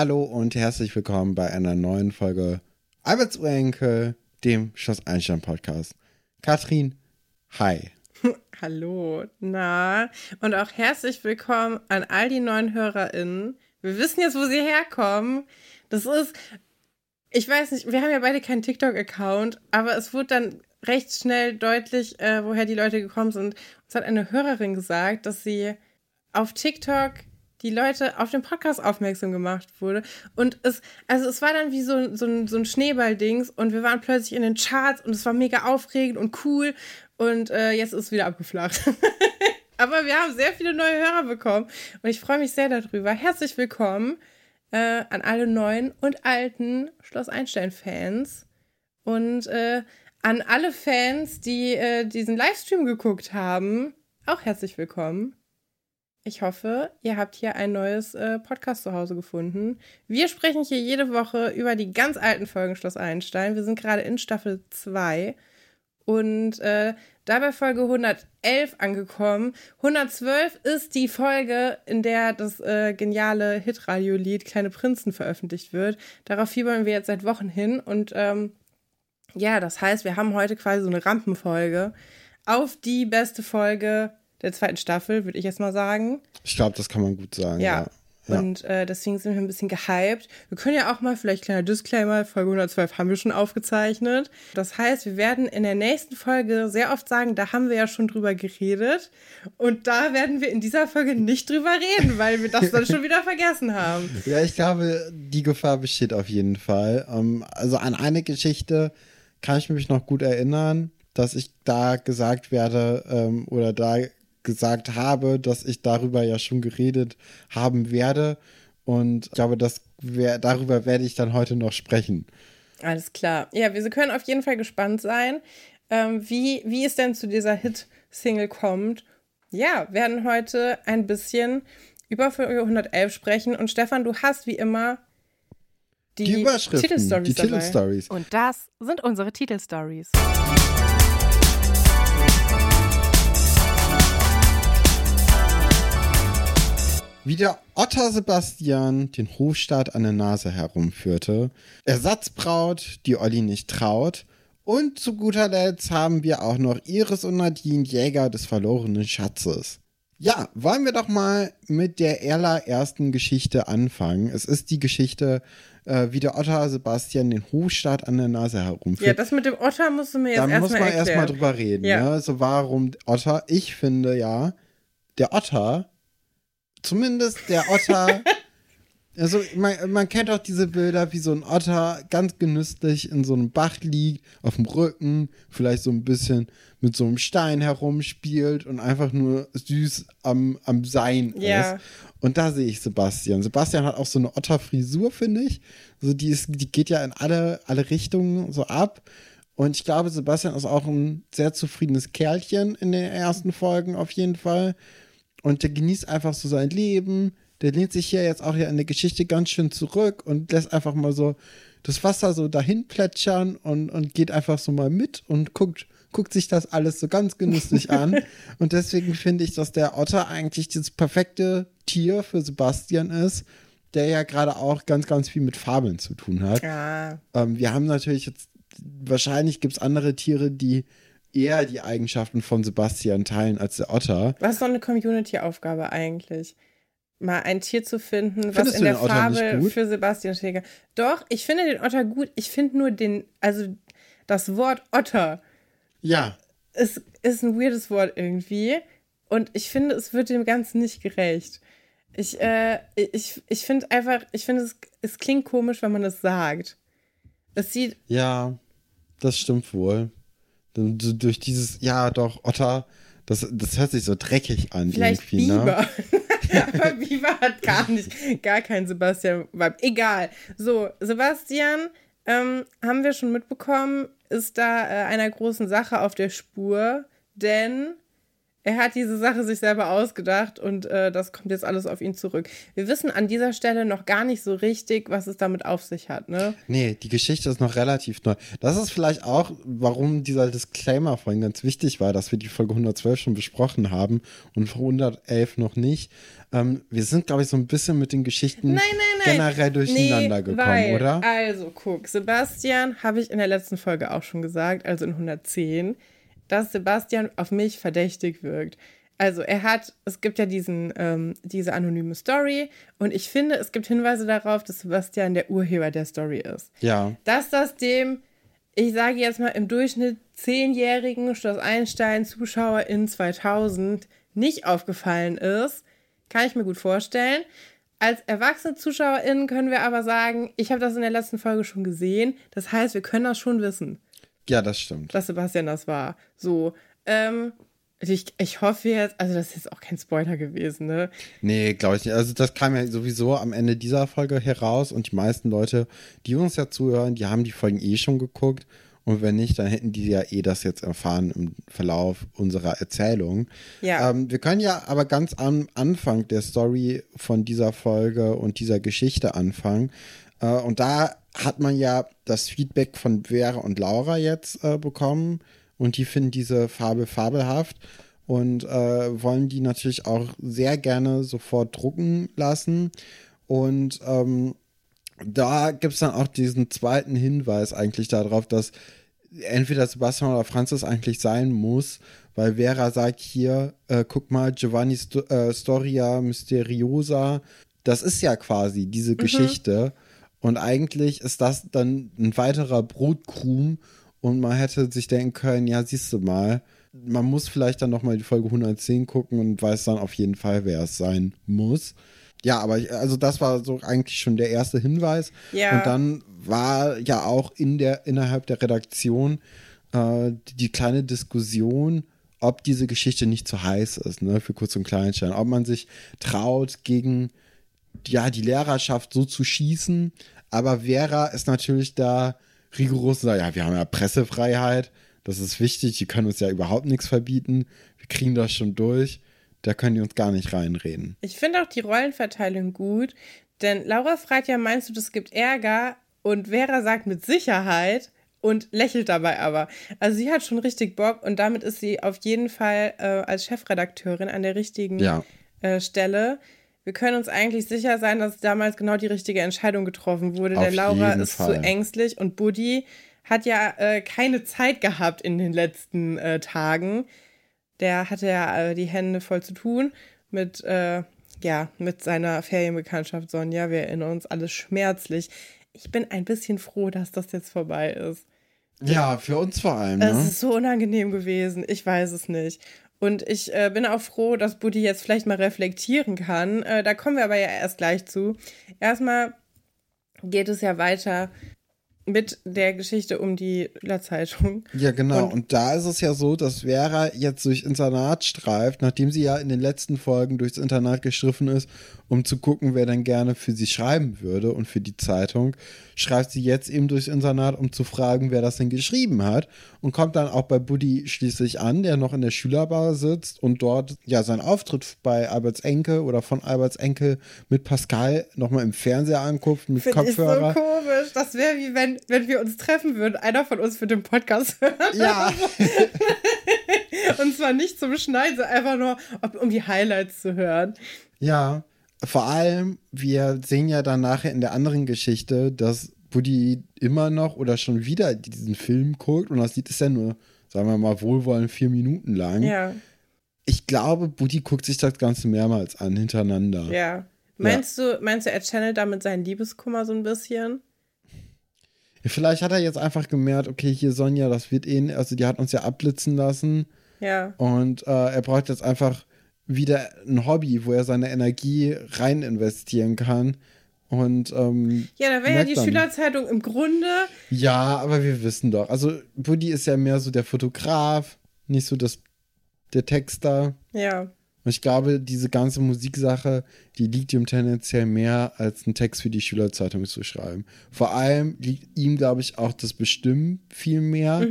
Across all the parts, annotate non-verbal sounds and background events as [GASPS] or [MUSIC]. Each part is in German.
Hallo und herzlich willkommen bei einer neuen Folge Alberts Urenkel, dem Schloss Einstein Podcast. Katrin, hi. [LAUGHS] Hallo, na, und auch herzlich willkommen an all die neuen HörerInnen. Wir wissen jetzt, wo sie herkommen. Das ist, ich weiß nicht, wir haben ja beide keinen TikTok-Account, aber es wurde dann recht schnell deutlich, äh, woher die Leute gekommen sind. Uns hat eine Hörerin gesagt, dass sie auf TikTok die Leute auf den Podcast aufmerksam gemacht wurde. Und es, also es war dann wie so, so ein, so ein Schneeball-Dings und wir waren plötzlich in den Charts und es war mega aufregend und cool und äh, jetzt ist es wieder abgeflacht. [LAUGHS] Aber wir haben sehr viele neue Hörer bekommen und ich freue mich sehr darüber. Herzlich willkommen äh, an alle neuen und alten Schloss Einstein-Fans und äh, an alle Fans, die äh, diesen Livestream geguckt haben. Auch herzlich willkommen. Ich hoffe, ihr habt hier ein neues äh, Podcast zu Hause gefunden. Wir sprechen hier jede Woche über die ganz alten Folgen Schloss Einstein. Wir sind gerade in Staffel 2 und äh, dabei Folge 111 angekommen. 112 ist die Folge, in der das äh, geniale Hitradio-Lied Kleine Prinzen veröffentlicht wird. Darauf fiebern wir jetzt seit Wochen hin und ähm, ja, das heißt, wir haben heute quasi so eine Rampenfolge auf die beste Folge der zweiten Staffel, würde ich jetzt mal sagen. Ich glaube, das kann man gut sagen. Ja. ja. Und äh, deswegen sind wir ein bisschen gehypt. Wir können ja auch mal, vielleicht kleiner Disclaimer, Folge 112 haben wir schon aufgezeichnet. Das heißt, wir werden in der nächsten Folge sehr oft sagen, da haben wir ja schon drüber geredet. Und da werden wir in dieser Folge nicht drüber reden, weil wir das dann schon wieder vergessen haben. [LAUGHS] Ja, ich glaube, die Gefahr besteht auf jeden Fall. Um, ähm, also an eine Geschichte kann ich mich noch gut erinnern, dass ich da gesagt werde ähm, oder da gesagt habe, dass ich darüber ja schon geredet haben werde. Und ich glaube, das wär, darüber werde ich dann heute noch sprechen. Alles klar. Ja, wir können auf jeden Fall gespannt sein, ähm, wie, wie es denn zu dieser Hit-Single kommt. Ja, werden heute ein bisschen über Folge 111 sprechen. Und Stefan, du hast wie immer die, die Überschriften, Titelstories die Titelstories. Und das sind unsere Titelstories. Wie der Otter Sebastian den Hofstaat an der Nase herumführte, Ersatzbraut, die Olli nicht traut, und zu guter Letzt haben wir auch noch Iris und Nadine, Jäger des verlorenen Schatzes. Ja, wollen wir doch mal mit der allerersten Geschichte anfangen. Es ist die Geschichte, äh, wie der Otter Sebastian den Hofstaat an der Nase herumführt. Ja, das mit dem Otter musst du mir jetzt erstmal erklären. Da muss man erstmal drüber reden. Ja. Ne? So, warum Otter? Ich finde ja, der Otter zumindest der Otter. [LAUGHS] Also man, man kennt auch diese Bilder, wie so ein Otter ganz genüsslich in so einem Bach liegt, auf dem Rücken, vielleicht so ein bisschen mit so einem Stein herumspielt und einfach nur süß am, am Sein ja. ist. Und da sehe ich Sebastian. Sebastian hat auch so eine Otterfrisur, finde ich. Also die, ist, die geht ja in alle, alle Richtungen so ab. Und ich glaube, Sebastian ist auch ein sehr zufriedenes Kerlchen in den ersten Folgen auf jeden Fall. Und der genießt einfach so sein Leben. Der lehnt sich hier jetzt auch ja in der Geschichte ganz schön zurück und lässt einfach mal so das Wasser so dahin plätschern und, und geht einfach so mal mit und guckt, guckt sich das alles so ganz genüsslich [LAUGHS] an. und deswegen finde ich, dass der Otter eigentlich das perfekte Tier für Sebastian ist, der ja gerade auch ganz, ganz viel mit Fabeln zu tun hat. Ja. Ähm, wir haben natürlich jetzt, wahrscheinlich gibt es andere Tiere, die eher die Eigenschaften von Sebastian teilen als der Otter. Was ist doch eine Community-Aufgabe eigentlich? Mal ein Tier zu finden, Findest was in der Farbe für Sebastian steht. Doch, ich finde den Otter gut. Ich finde nur den, also das Wort Otter. Ja. Ist, ist ein weirdes Wort irgendwie. Und ich finde, es wird dem Ganzen nicht gerecht. Ich, äh, ich, ich finde einfach, ich finde, es, es klingt komisch, wenn man es sagt. Es sieht. Ja, das stimmt wohl. Durch dieses, ja doch, Otter, das, das hört sich so dreckig an. Vielleicht irgendwie, ne? Biber. Ne? [LAUGHS] Aber Biber hat gar nicht, gar kein Sebastian. Egal. So, Sebastian, ähm, haben wir schon mitbekommen, ist da äh, einer großen Sache auf der Spur, denn Er hat diese Sache sich selber ausgedacht und äh, das kommt jetzt alles auf ihn zurück. Wir wissen an dieser Stelle noch gar nicht so richtig, was es damit auf sich hat, ne? Nee, die Geschichte ist noch relativ neu. Das ist vielleicht auch, warum dieser Disclaimer vorhin ganz wichtig war, dass wir die Folge 112 schon besprochen haben und 111 noch nicht. Ähm, wir sind, glaube ich, so ein bisschen mit den Geschichten nein, nein, nein. generell durcheinander nee, gekommen, weil, oder? Also, guck, Sebastian habe ich in der letzten Folge auch schon gesagt, also in 110 dass Sebastian auf mich verdächtig wirkt. Also er hat, es gibt ja diesen, ähm, diese anonyme Story und ich finde, es gibt Hinweise darauf, dass Sebastian der Urheber der Story ist. Ja. Dass das dem, ich sage jetzt mal im Durchschnitt zehnjährigen Schloss Einstein Zuschauer in 2000 nicht aufgefallen ist, kann ich mir gut vorstellen. Als erwachsene ZuschauerInnen können wir aber sagen, ich habe das in der letzten Folge schon gesehen. Das heißt, wir können das schon wissen. Ja, das stimmt. Dass Sebastian das war. So, ähm, ich, ich hoffe jetzt, also das ist jetzt auch kein Spoiler gewesen, ne? Nee, glaube ich nicht. Also das kam ja sowieso am Ende dieser Folge heraus und die meisten Leute, die uns ja zuhören, die haben die Folgen eh schon geguckt. Und wenn nicht, dann hätten die ja eh das jetzt erfahren im Verlauf unserer Erzählung. Ja. Ähm, wir können ja aber ganz am Anfang der Story von dieser Folge und dieser Geschichte anfangen. Äh, und da hat man ja das Feedback von Vera und Laura jetzt äh, bekommen und die finden diese Farbe fabelhaft und äh, wollen die natürlich auch sehr gerne sofort drucken lassen. Und ähm, da gibt es dann auch diesen zweiten Hinweis eigentlich darauf, dass entweder Sebastian oder Francis eigentlich sein muss, weil Vera sagt hier, äh, guck mal, Giovanni Sto äh, Storia Mysteriosa, das ist ja quasi diese mhm. Geschichte. Und eigentlich ist das dann ein weiterer Brotkrumm und man hätte sich denken können, ja, siehst du mal, man muss vielleicht dann nochmal die Folge 110 gucken und weiß dann auf jeden Fall, wer es sein muss. Ja, aber also das war so eigentlich schon der erste Hinweis. Ja. Und dann war ja auch in der, innerhalb der Redaktion äh, die kleine Diskussion, ob diese Geschichte nicht zu heiß ist, ne, für Kurz und Kleinstein. Ob man sich traut, gegen ja, die Lehrerschaft so zu schießen. Aber Vera ist natürlich da rigoros und sagt, ja, wir haben ja Pressefreiheit, das ist wichtig, die können uns ja überhaupt nichts verbieten, wir kriegen das schon durch, da können die uns gar nicht reinreden. Ich finde auch die Rollenverteilung gut, denn Laura fragt ja, meinst du, das gibt Ärger? Und Vera sagt mit Sicherheit und lächelt dabei aber. Also sie hat schon richtig Bock und damit ist sie auf jeden Fall äh, als Chefredakteurin an der richtigen ja. äh, Stelle wir können uns eigentlich sicher sein, dass damals genau die richtige Entscheidung getroffen wurde. Auf Der Laura ist Fall. zu ängstlich und Buddy hat ja äh, keine Zeit gehabt in den letzten äh, Tagen. Der hatte ja äh, die Hände voll zu tun mit, äh, ja, mit seiner Ferienbekanntschaft Sonja. Wir erinnern uns alles schmerzlich. Ich bin ein bisschen froh, dass das jetzt vorbei ist. Ja, für uns vor allem. Es Ne? ist so unangenehm gewesen. Ich weiß es nicht. Und ich äh, bin auch froh, dass Buddy jetzt vielleicht mal reflektieren kann. Äh, da kommen wir aber ja erst gleich zu. Erstmal geht es ja weiter mit der Geschichte um die Schülerzeitung. Ja, genau. Und- Und, da ist es ja so, dass Vera jetzt durch Internat streift, nachdem sie ja in den letzten Folgen durchs Internat gestriffen ist, um zu gucken, wer dann gerne für sie schreiben würde und für die Zeitung, schreibt sie jetzt eben durchs Internat, um zu fragen, wer das denn geschrieben hat und kommt dann auch bei Buddy schließlich an, der noch in der Schülerbar sitzt und dort ja seinen Auftritt bei Alberts Enkel oder von Alberts Enkel mit Pascal nochmal im Fernseher anguckt mit Finde ich so Kopfhörer. komisch. Das wäre wie wenn, wenn wir uns treffen würden. Einer von uns würde den Podcast hören. Ja. [LAUGHS] Und zwar nicht zum Schneiden, sondern einfach nur, um die Highlights zu hören. Ja, vor allem, wir sehen ja dann nachher in der anderen Geschichte, dass Buddy immer noch oder schon wieder diesen Film guckt und das Lied ist ja nur, sagen wir mal, wohlwollend vier Minuten lang. Ja, Ich glaube, Buddy guckt sich das Ganze mehrmals an, hintereinander. ja. Meinst du, meinst du, er channelt damit seinen Liebeskummer so ein bisschen? Vielleicht hat er jetzt einfach gemerkt, okay, hier Sonja, das wird eh, also die hat uns ja abblitzen lassen Ja. und äh, er braucht jetzt einfach wieder ein Hobby, wo er seine Energie rein investieren kann. Und ähm, Ja, da wäre ja die dann- Schülerzeitung im Grunde. Ja, aber wir wissen doch. Also Buddy ist ja mehr so der Fotograf, nicht so das, der Texter. Ja. Und ich glaube, diese ganze Musiksache, die liegt ihm tendenziell mehr, als einen Text für die Schülerzeitung zu schreiben. Vor allem liegt ihm, glaube ich, auch das Bestimmen viel mehr.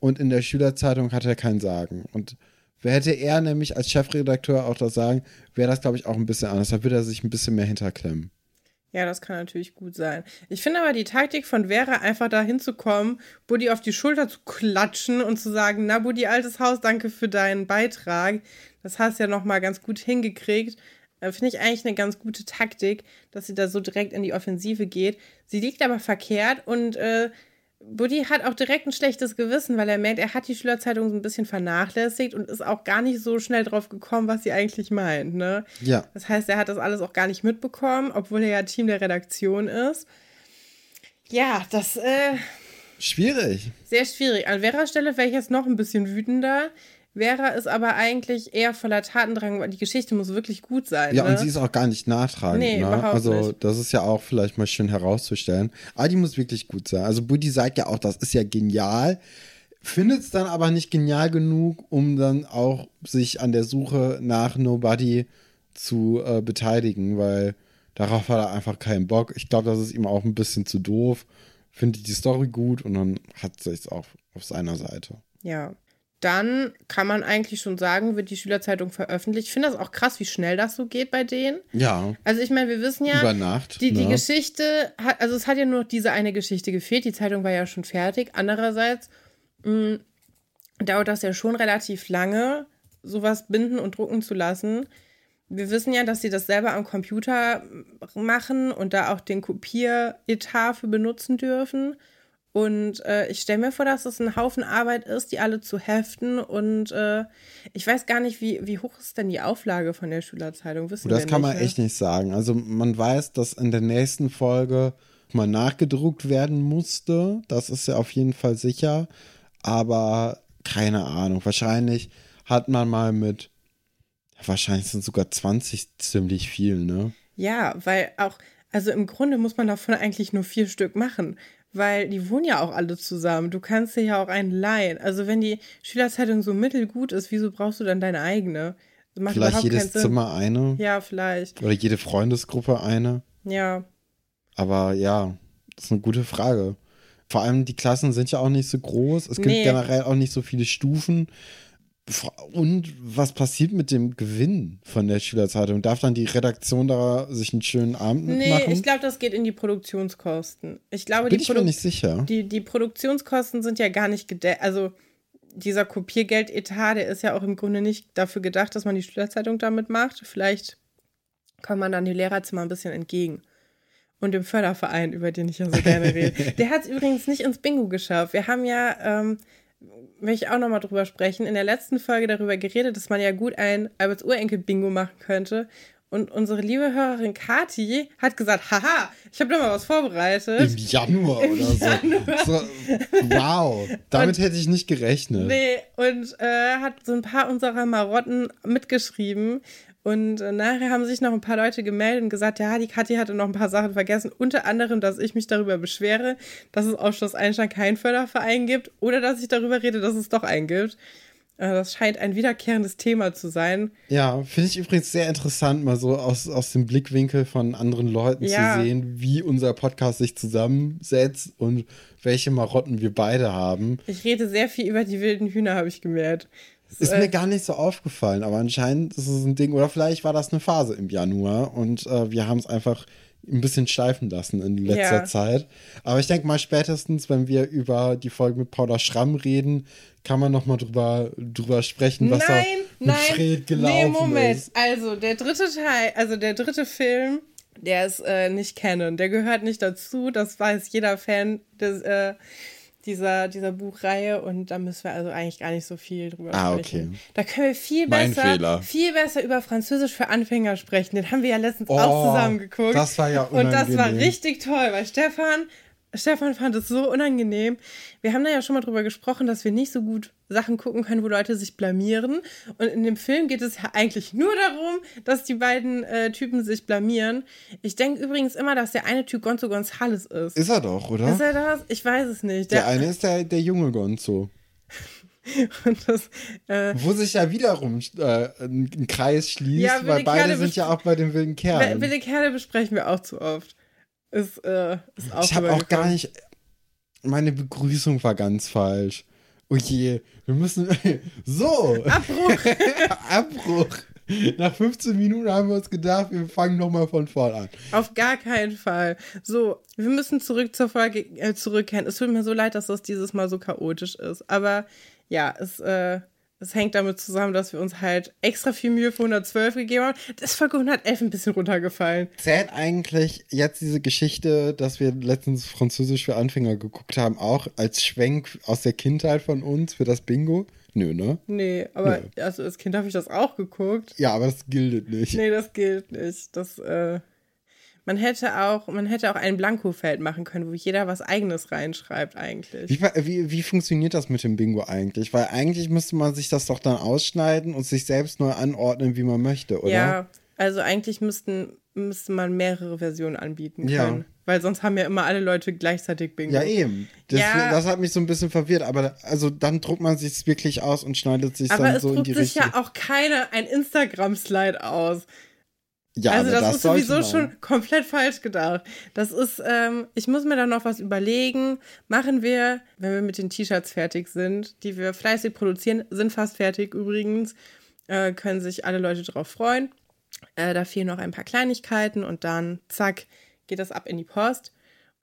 Und in der Schülerzeitung hat er kein Sagen. Und hätte er nämlich als Chefredakteur auch das sagen, wäre das, glaube ich, auch ein bisschen anders. Da würde er sich ein bisschen mehr hinterklemmen. Ja, das kann natürlich gut sein. Ich finde aber die Taktik von Vera, einfach da hinzukommen, Buddy auf die Schulter zu klatschen und zu sagen, na Buddy, altes Haus, danke für deinen Beitrag. Das hast du ja nochmal ganz gut hingekriegt. Äh, finde ich eigentlich eine ganz gute Taktik, dass sie da so direkt in die Offensive geht. Sie liegt aber verkehrt und äh, Buddy hat auch direkt ein schlechtes Gewissen, weil er merkt, er hat die Schülerzeitung so ein bisschen vernachlässigt und ist auch gar nicht so schnell drauf gekommen, was sie eigentlich meint. Ne? Ja. Das heißt, er hat das alles auch gar nicht mitbekommen, obwohl er ja Team der Redaktion ist. Ja, das äh, Schwierig. sehr schwierig. An Veras Stelle wäre ich jetzt noch ein bisschen wütender. Vera ist aber eigentlich eher voller Tatendrang, weil die Geschichte muss wirklich gut sein. Ja, ne? und sie ist auch gar nicht nachtragend. Nee, ne? überhaupt Also, nicht. das ist ja auch vielleicht mal schön herauszustellen. Aber die muss wirklich gut sein. Also, Buddy sagt ja auch, das ist ja genial. Findet es dann aber nicht genial genug, um dann auch sich an der Suche nach Nobody zu äh, beteiligen, weil darauf hat er einfach keinen Bock. Ich glaube, das ist ihm auch ein bisschen zu doof. Findet die Story gut und dann hat es auch auf seiner Seite. Ja. Dann kann man eigentlich schon sagen, wird die Schülerzeitung veröffentlicht. Ich finde das auch krass, wie schnell das so geht bei denen. Ja, Also ich meine, wir wissen ja, über Nacht. die, die ne? Geschichte hat, also es hat ja nur noch diese eine Geschichte gefehlt. Die Zeitung war ja schon fertig. Andererseits mh, dauert das ja schon relativ lange, sowas binden und drucken zu lassen. Wir wissen ja, dass sie das selber am Computer machen und da auch den Kopieretat für benutzen dürfen. Und äh, ich stelle mir vor, dass es ein Haufen Arbeit ist, die alle zu heften. Und äh, ich weiß gar nicht, wie, wie hoch ist denn die Auflage von der Schülerzeitung? Wissen Und das kann nicht, man ne? echt nicht sagen. Also man weiß, dass in der nächsten Folge mal nachgedruckt werden musste. Das ist ja auf jeden Fall sicher. Aber keine Ahnung. Wahrscheinlich hat man mal mit, wahrscheinlich sind sogar 20 ziemlich viel, ne? Ja, weil auch, also im Grunde muss man davon eigentlich nur vier Stück machen, weil die wohnen ja auch alle zusammen. Du kannst dir ja auch einen leihen. Also wenn die Schülerzeitung so mittelgut ist, wieso brauchst du dann deine eigene? Macht Vielleicht jedes. Zimmer eine Ja, vielleicht. oder jede Freundesgruppe eine. Ja. Aber ja, das ist eine gute Frage. Vor allem die Klassen sind ja auch nicht so groß. Es gibt Nee. generell auch nicht so viele Stufen. Und was passiert mit dem Gewinn von der Schülerzeitung? Darf dann die Redaktion da sich einen schönen Abend Nee, mitmachen? ich glaube, das geht in die Produktionskosten. Ich glaube, Bin die, ich mir nicht sicher. die, die Produktionskosten sind ja gar nicht gedeckt. Also dieser Kopiergeldetat, der ist ja auch im Grunde nicht dafür gedacht, dass man die Schülerzeitung damit macht. Vielleicht kommt man dann die Lehrerzimmer ein bisschen entgegen. Und dem Förderverein, über den ich ja so gerne rede. [LAUGHS] Der hat es übrigens nicht ins Bingo geschafft. Wir haben ja, ähm, will ich auch nochmal drüber sprechen, in der letzten Folge darüber geredet, dass man ja gut ein Alberts Urenkel-Bingo machen könnte. Und unsere liebe Hörerin Kati hat gesagt, haha, ich habe da mal was vorbereitet. Im Januar Im oder so. Januar. so. Wow, damit hätte ich nicht gerechnet. Nee, und äh, hat so ein paar unserer Marotten mitgeschrieben. Und äh, nachher haben sich noch ein paar Leute gemeldet und gesagt, ja, die Kathi hatte noch ein paar Sachen vergessen. Unter anderem, dass ich mich darüber beschwere, dass es auf Schloss Einstein keinen Förderverein gibt. Oder dass ich darüber rede, dass es doch einen gibt. Äh, das scheint ein wiederkehrendes Thema zu sein. Ja, finde ich übrigens sehr interessant, mal so aus, aus dem Blickwinkel von anderen Leuten Ja. zu sehen, wie unser Podcast sich zusammensetzt und welche Marotten wir beide haben. Ich rede sehr viel über die wilden Hühner, habe ich gemerkt. Ist äh, mir gar nicht so aufgefallen, aber anscheinend ist es ein Ding, oder vielleicht war das eine Phase im Januar und äh, wir haben es einfach ein bisschen schleifen lassen in letzter Ja. Zeit. Aber ich denke mal, spätestens, wenn wir über die Folge mit Paula Schramm reden, kann man noch mal drüber, drüber sprechen, was nein, da mit nein. Fred gelaufen nee, Moment. ist. Also, der dritte Teil, also der dritte Film, der ist äh, nicht Canon. Der gehört nicht dazu. Das weiß jeder Fan des, äh, dieser, dieser Buchreihe. Und da müssen wir also eigentlich gar nicht so viel drüber Ah, sprechen. okay. Da können wir viel besser, viel besser über Französisch für Anfänger sprechen. Den haben wir ja letztens Oh, auch zusammen geguckt. das war ja Und das war unangenehm. richtig toll, weil Stefan, Stefan fand es so unangenehm. Wir haben da ja schon mal drüber gesprochen, dass wir nicht so gut Sachen gucken können, wo Leute sich blamieren. Und in dem Film geht es ja eigentlich nur darum, dass die beiden äh, Typen sich blamieren. Ich denke übrigens immer, dass der eine Typ Gonzo Gonzales ist. Ist er doch, oder? Ist er das? Ich weiß es nicht. der eine ist der, der junge Gonzo. [LAUGHS] das, äh, Wo sich ja wiederum äh, ein, Kreis schließt, Ja, weil beide Kerle sind ja auch bei den wilden Kerlen. wilde Kerle besprechen wir auch zu oft. Ist, äh, ist auch ich habe auch gar nicht. Meine Begrüßung war ganz falsch. Oh je, wir müssen. [LAUGHS] So! Abbruch! [LAUGHS] Abbruch! Nach 15 Minuten haben wir uns gedacht, wir fangen nochmal von vorn an. Auf gar keinen Fall. So, wir müssen zurück zur Folge äh, zurückkehren. Es tut mir so leid, dass das dieses Mal so chaotisch ist. Aber ja, es, äh, es hängt damit zusammen, dass wir uns halt extra viel Mühe für 112 gegeben haben. Das ist Folge 111 ein bisschen runtergefallen. Zählt eigentlich jetzt diese Geschichte, dass wir letztens Französisch für Anfänger geguckt haben, auch als Schwenk aus der Kindheit von uns für das Bingo? Nö, ne? Nee, aber Nö. also als Kind habe ich das auch geguckt. Ja, aber das gilt nicht. Nee, das gilt nicht. Das, äh, man hätte auch, man hätte auch ein Blankofeld machen können, wo jeder was eigenes reinschreibt eigentlich. Wie, wie, wie funktioniert das mit dem Bingo eigentlich? Weil eigentlich müsste man sich das doch dann ausschneiden und sich selbst neu anordnen, wie man möchte, oder? Ja, also eigentlich müssten, müsste man mehrere Versionen anbieten können. Ja. Weil sonst haben ja immer alle Leute gleichzeitig Bingo. Ja, eben. Das, Ja. das hat mich so ein bisschen verwirrt. Aber also dann druckt man sich wirklich aus und schneidet sich Aber dann es so in druckt die sich Richtung. ja auch keiner ein Instagram-Slide aus. Ja, also aber das, ist sowieso schon [LAUGHS] komplett falsch gedacht. Das ist, ähm, ich muss mir da noch was überlegen. Machen wir, wenn wir mit den T-Shirts fertig sind, die wir fleißig produzieren, sind fast fertig übrigens, äh, können sich alle Leute drauf freuen. Äh, da fehlen noch ein paar Kleinigkeiten und dann, zack, geht das ab in die Post.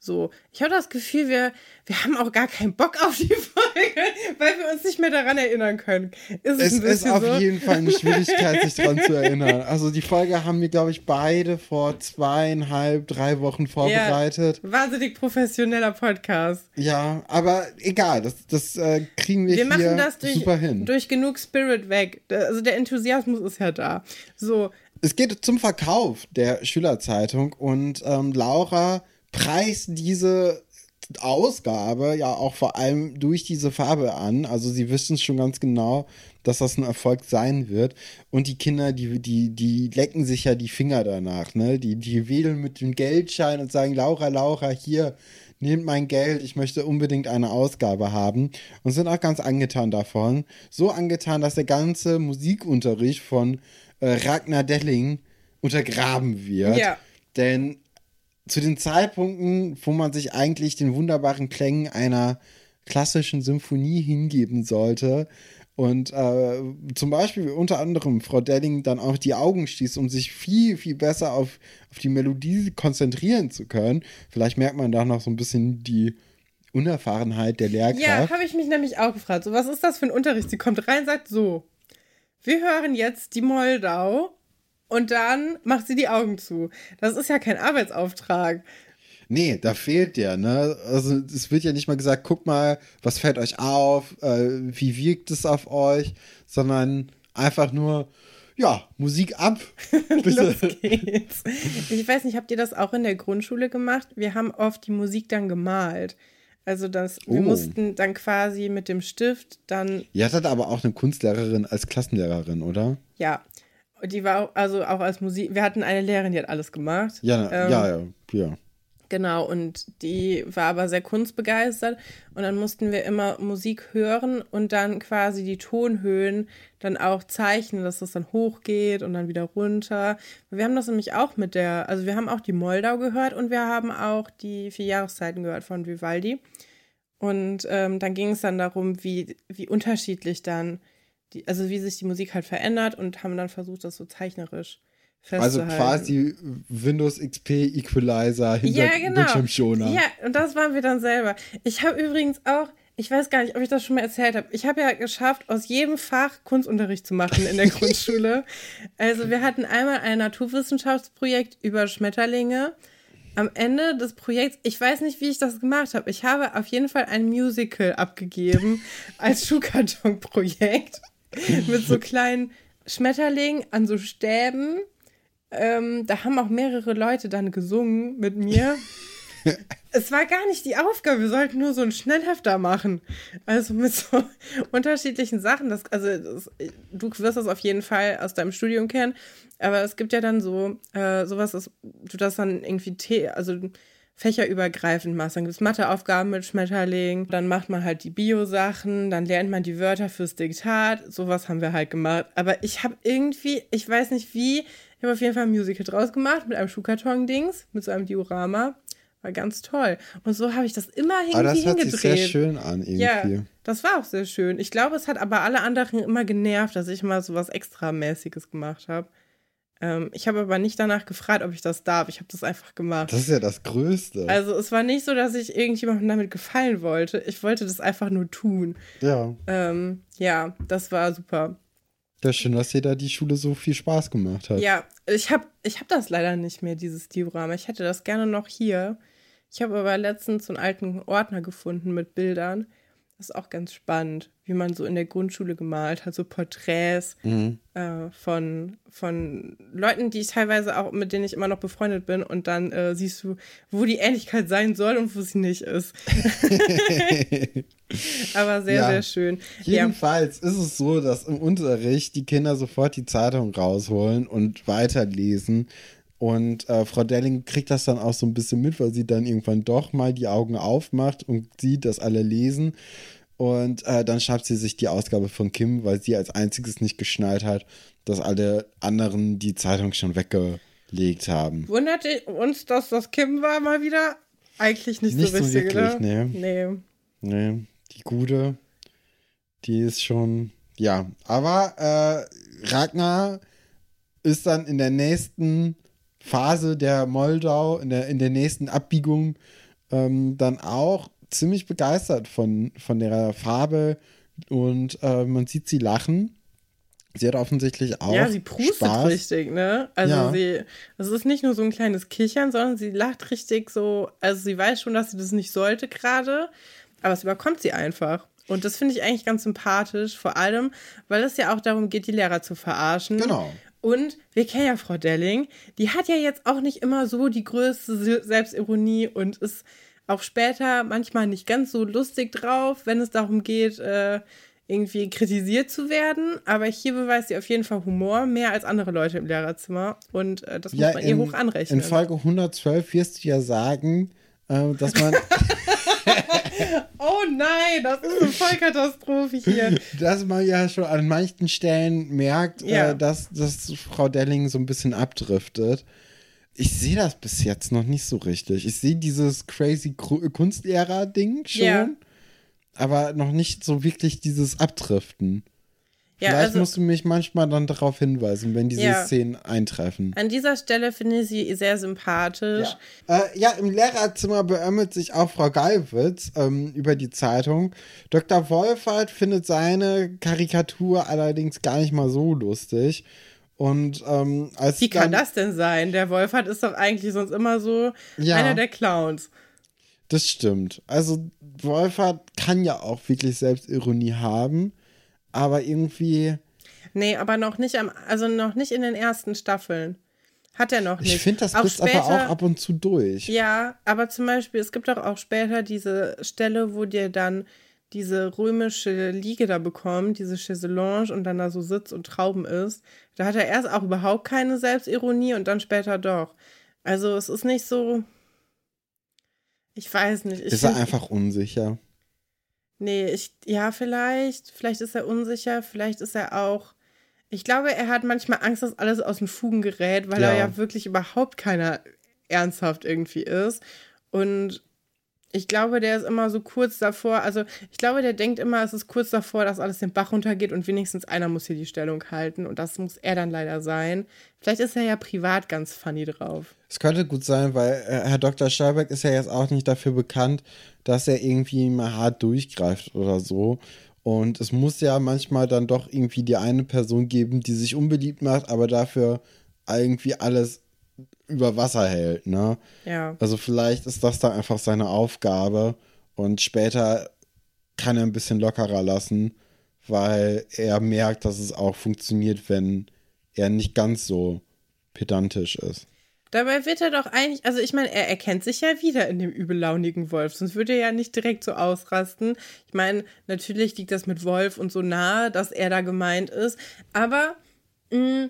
So, ich habe das Gefühl, wir, wir haben auch gar keinen Bock auf die Folge, [LAUGHS] weil wir uns nicht mehr daran erinnern können. Ist es, Es ist auf so? jeden Fall eine Schwierigkeit, sich dran zu [LAUGHS] erinnern. Also die Folge haben wir, glaube ich, beide vor zweieinhalb, drei Wochen vorbereitet. Ja, wahnsinnig professioneller Podcast. Ja, aber egal, das, das äh, kriegen wir, Wir hier machen das durch, super hin. durch genug Spirit weg. Also der Enthusiasmus ist ja da. So, Es geht zum Verkauf der Schülerzeitung und ähm, Laura preist diese Ausgabe ja auch vor allem durch diese Farbe an. Also sie wissen schon ganz genau, dass das ein Erfolg sein wird. Und die Kinder, die, die, die lecken sich ja die Finger danach, ne? Die, die wedeln mit dem Geldschein und sagen, Laura, Laura, hier, nehmt mein Geld, ich möchte unbedingt eine Ausgabe haben. Und sind auch ganz angetan davon. So angetan, dass der ganze Musikunterricht von äh, Ragnar Delling untergraben wird. Ja. Denn zu den Zeitpunkten, wo man sich eigentlich den wunderbaren Klängen einer klassischen Symphonie hingeben sollte und äh, zum Beispiel unter anderem Frau Delling dann auch die Augen schließt, um sich viel, viel besser auf, auf die Melodie konzentrieren zu können. Vielleicht merkt man da noch so ein bisschen die Unerfahrenheit der ja, Lehrkraft. habe ich mich nämlich auch gefragt. So, was ist das für ein Unterricht? Sie kommt rein, sagt so, wir hören jetzt die Moldau und dann macht sie die Augen zu. Das ist ja kein Arbeitsauftrag. Nee, da fehlt der, ne? Also es wird ja nicht mal gesagt, guck mal, was fällt euch auf, äh, wie wirkt es auf euch, sondern einfach nur, ja, Musik ab. [LAUGHS] Los geht's. Ich weiß nicht, habt ihr das auch in der Grundschule gemacht? Wir haben oft die Musik dann gemalt. Also das, wir Oh. mussten dann quasi mit dem Stift dann Ihr hattet aber auch eine Kunstlehrerin als Klassenlehrerin, oder? Ja, die war auch, also auch als Musik. Wir hatten eine Lehrerin, die hat alles gemacht. Ja, Ähm, ja, ja, ja. Genau, und die war aber sehr kunstbegeistert. Und dann mussten wir immer Musik hören und dann quasi die Tonhöhen dann auch zeichnen, dass das dann hochgeht und dann wieder runter. Wir haben das nämlich auch mit der, also wir haben auch die Moldau gehört und wir haben auch die vier Jahreszeiten gehört von Vivaldi. Und ähm, dann ging es dann darum, wie, wie unterschiedlich dann, die, also wie sich die Musik halt verändert und haben dann versucht, das so zeichnerisch Also quasi Windows XP Equalizer hinter Ja, genau. Bildschirmschoner. Ja, und das waren wir dann selber. Ich habe übrigens auch, ich weiß gar nicht, ob ich das schon mal erzählt habe. Ich habe ja geschafft, aus jedem Fach Kunstunterricht zu machen in der [LAUGHS] Grundschule. Also wir hatten einmal ein Naturwissenschaftsprojekt über Schmetterlinge. Am Ende des Projekts, ich weiß nicht, wie ich das gemacht habe. Ich habe auf jeden Fall ein Musical abgegeben [LAUGHS] als Schuhkartonprojekt [LAUGHS] mit so kleinen Schmetterlingen an so Stäben. Ähm, da haben auch mehrere Leute dann gesungen mit mir. [LAUGHS] es war gar nicht die Aufgabe, wir sollten nur so ein Schnellhefter machen. Also mit so [LAUGHS] unterschiedlichen Sachen. Das, also das, du wirst das auf jeden Fall aus deinem Studium kennen, aber es gibt ja dann so äh, sowas, dass du das dann irgendwie, also fächerübergreifend machst. Dann gibt es Matheaufgaben mit Schmetterling, dann macht man halt die Bio-Sachen, dann lernt man die Wörter fürs Diktat. Sowas haben wir halt gemacht. Aber ich habe irgendwie, ich weiß nicht wie, ich habe auf jeden Fall ein Musical draus gemacht mit einem Schuhkarton-Dings, mit so einem Diorama. War ganz toll. Und so habe ich das immer irgendwie Aber das hört hingedreht. sich sehr schön an, irgendwie. Ja, das war auch sehr schön. Ich glaube, es hat aber alle anderen immer genervt, dass ich mal so was Extramäßiges gemacht habe. Ähm, ich habe aber nicht danach gefragt, ob ich das darf. Ich habe das einfach gemacht. Das ist ja das Größte. Also es war nicht so, dass ich irgendjemandem damit gefallen wollte. Ich wollte das einfach nur tun. ja. Ähm, ja, das war super. Ja, schön, dass dir da die Schule so viel Spaß gemacht hat. Ja, ich habe ich hab das leider nicht mehr, dieses Diorama. Ich hätte das gerne noch hier. Ich habe aber letztens so einen alten Ordner gefunden mit Bildern. Das ist auch ganz spannend, wie man so in der Grundschule gemalt hat, so Porträts Mhm. äh, von, von Leuten, die ich teilweise auch, mit denen ich immer noch befreundet bin. Und dann äh, siehst du, wo die Ähnlichkeit sein soll und wo sie nicht ist. [LAUGHS] aber sehr, Ja. sehr schön. Ja, Jedenfalls ist es so, dass im Unterricht die Kinder sofort die Zeitung rausholen und weiterlesen. Und äh, Frau Delling kriegt das dann auch so ein bisschen mit, weil sie dann irgendwann doch mal die Augen aufmacht und sieht, dass alle lesen. Und äh, dann schreibt sie sich die Ausgabe von Kim, weil sie als einziges nicht geschnallt hat, dass alle anderen die Zeitung schon weggelegt haben. Wundert uns, dass das Kim war mal wieder? Eigentlich nicht, Nicht so so richtig, wirklich, ne? nee. Nee. Nee, die gute, die ist schon, ja. Aber äh, Ragnar ist dann in der nächsten Phase der Moldau, in der, in der nächsten Abbiegung, ähm, dann auch ziemlich begeistert von, von der Farbe und äh, man sieht sie lachen. Sie hat offensichtlich auch ja, sie prustet Spaß. richtig, ne? Also Ja. sie, es ist nicht nur so ein kleines Kichern, sondern sie lacht richtig so, also sie weiß schon, dass sie das nicht sollte gerade, aber es überkommt sie einfach. Und das finde ich eigentlich ganz sympathisch, vor allem, weil es ja auch darum geht, die Lehrer zu verarschen. Genau. Und wir kennen ja Frau Delling, die hat ja jetzt auch nicht immer so die größte Se- Selbstironie und ist auch später manchmal nicht ganz so lustig drauf, wenn es darum geht, äh, irgendwie kritisiert zu werden. Aber hier beweist sie auf jeden Fall Humor, mehr als andere Leute im Lehrerzimmer. Und äh, das muss Ja, man ihr in, hoch anrechnen. in Folge 112 wirst du ja sagen, äh, dass man [LAUGHS] [LAUGHS] oh nein, das ist eine Vollkatastrophe hier. dass man ja schon an manchen Stellen merkt, Ja. äh, dass, dass Frau Delling so ein bisschen abdriftet. Ich sehe das bis jetzt noch nicht so richtig. Ich sehe dieses crazy Kru- Kunstlehrer-Ding schon, Ja. aber noch nicht so wirklich dieses Abdriften. Ja, Vielleicht also musst du mich manchmal dann darauf hinweisen, wenn diese Ja. Szenen eintreffen. an dieser Stelle finde ich sie sehr sympathisch. Ja. Äh, ja, im Lehrerzimmer beömmelt sich auch Frau Gallwitz ähm, über die Zeitung. Dr. Wolfert findet seine Karikatur allerdings gar nicht mal so lustig. Und ähm, als Wie kann das denn sein? Der Wolfert ist doch eigentlich sonst immer so Ja. einer der Clowns. Das stimmt. Also Wolfert kann ja auch wirklich Selbstironie haben, aber irgendwie, Nee, aber noch nicht am, also noch nicht in den ersten Staffeln. Hat er noch nicht. ich finde das Auch bist aber später- auch ab und zu durch. Ja, aber zum Beispiel, es gibt doch auch später diese Stelle, wo dir dann diese römische Liege da bekommt, diese Chaiselange und dann da so sitzt und Trauben isst. Da hat er erst auch überhaupt keine Selbstironie und dann später doch. Also es ist nicht so. Ich weiß nicht. Ich ist er einfach unsicher. Nee, ich, ja, vielleicht. Vielleicht ist er unsicher, vielleicht ist er auch. Ich glaube, er hat manchmal Angst, dass alles aus den Fugen gerät, weil Ja. er ja wirklich überhaupt keiner ernsthaft irgendwie ist. Und ich glaube, der ist immer so kurz davor, also ich glaube, der denkt immer, es ist kurz davor, dass alles den Bach runtergeht und wenigstens einer muss hier die Stellung halten und das muss er dann leider sein. Vielleicht ist er ja privat ganz funny drauf. Es könnte gut sein, weil äh, Herr Dr. Stolberg ist ja jetzt auch nicht dafür bekannt, dass er irgendwie mal hart durchgreift oder so. Und es muss ja manchmal dann doch irgendwie die eine Person geben, die sich unbeliebt macht, aber dafür irgendwie alles über Wasser hält, ne? Ja. Also vielleicht ist das dann einfach seine Aufgabe und später kann er ein bisschen lockerer lassen, weil er merkt, dass es auch funktioniert, wenn er nicht ganz so pedantisch ist. Dabei wird er doch eigentlich, also ich meine, er erkennt sich ja wieder in dem übellaunigen Wolf, sonst würde er ja nicht direkt so ausrasten. Ich meine, natürlich liegt das mit Wolf und so nahe, dass er da gemeint ist, aber mh,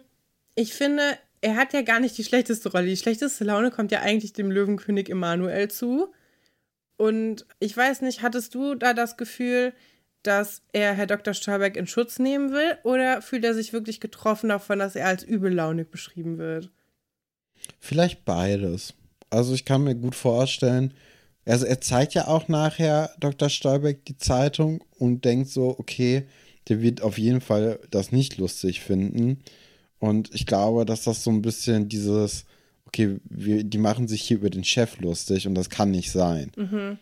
ich finde, er hat ja gar nicht die schlechteste Rolle. Die schlechteste Laune kommt ja eigentlich dem Löwenkönig Emanuel zu. Und ich weiß nicht, hattest du da das Gefühl, dass er Herr Dr. Stolberg in Schutz nehmen will oder fühlt er sich wirklich getroffen davon, dass er als übellaunig beschrieben wird? Vielleicht beides. Also ich kann mir gut vorstellen, also er zeigt ja auch nachher Dr. Stolbeck die Zeitung und denkt so, okay, der wird auf jeden Fall das nicht lustig finden. Und ich glaube, dass das so ein bisschen dieses, okay, wir, die machen sich hier über den Chef lustig und das kann nicht sein. Mhm.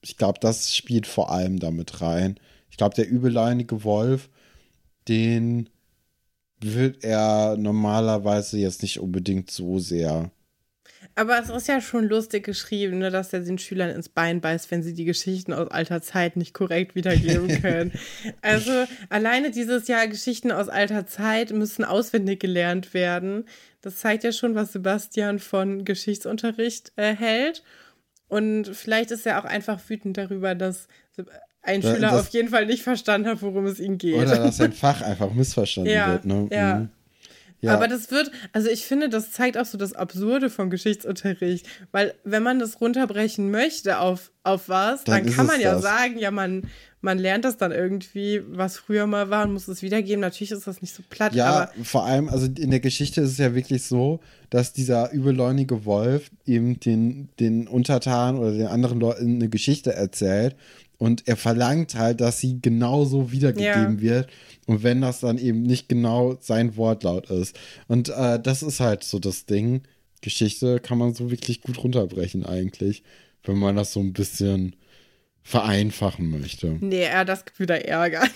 Ich glaube, das spielt vor allem damit rein. Ich glaube, der übelleinige Wolf, den wird er normalerweise jetzt nicht unbedingt so sehr aber es ist ja schon lustig geschrieben, ne, dass er den Schülern ins Bein beißt, wenn sie die Geschichten aus alter Zeit nicht korrekt wiedergeben [LAUGHS] können. also alleine dieses Jahr Geschichten aus alter Zeit müssen auswendig gelernt werden. Das zeigt ja schon, was Sebastian von Geschichtsunterricht äh, hält. Und vielleicht ist er auch einfach wütend darüber, dass ein Schüler das, auf jeden Fall nicht verstanden hat, worum es ihm geht. Oder dass sein [LAUGHS] Fach einfach missverstanden ja, wird. Ne? Ja. Mhm. Ja. Aber das wird, also ich finde, das zeigt auch so das Absurde vom Geschichtsunterricht. Weil wenn man das runterbrechen möchte auf, auf was, dann, dann kann man ja das. sagen, ja, man, man lernt das dann irgendwie, was früher mal war und muss es wiedergeben. Natürlich ist das nicht so platt. Ja, aber vor allem, also in der Geschichte ist es ja wirklich so, dass dieser übelläunige Wolf eben den, den Untertanen oder den anderen Leuten eine Geschichte erzählt und er verlangt halt, dass sie genauso wiedergegeben ja. wird. Und wenn das dann eben nicht genau sein Wortlaut ist. Und äh, das ist halt so das Ding. Geschichte kann man so wirklich gut runterbrechen eigentlich, wenn man das so ein bisschen vereinfachen möchte. Nee, er das wieder ärgern.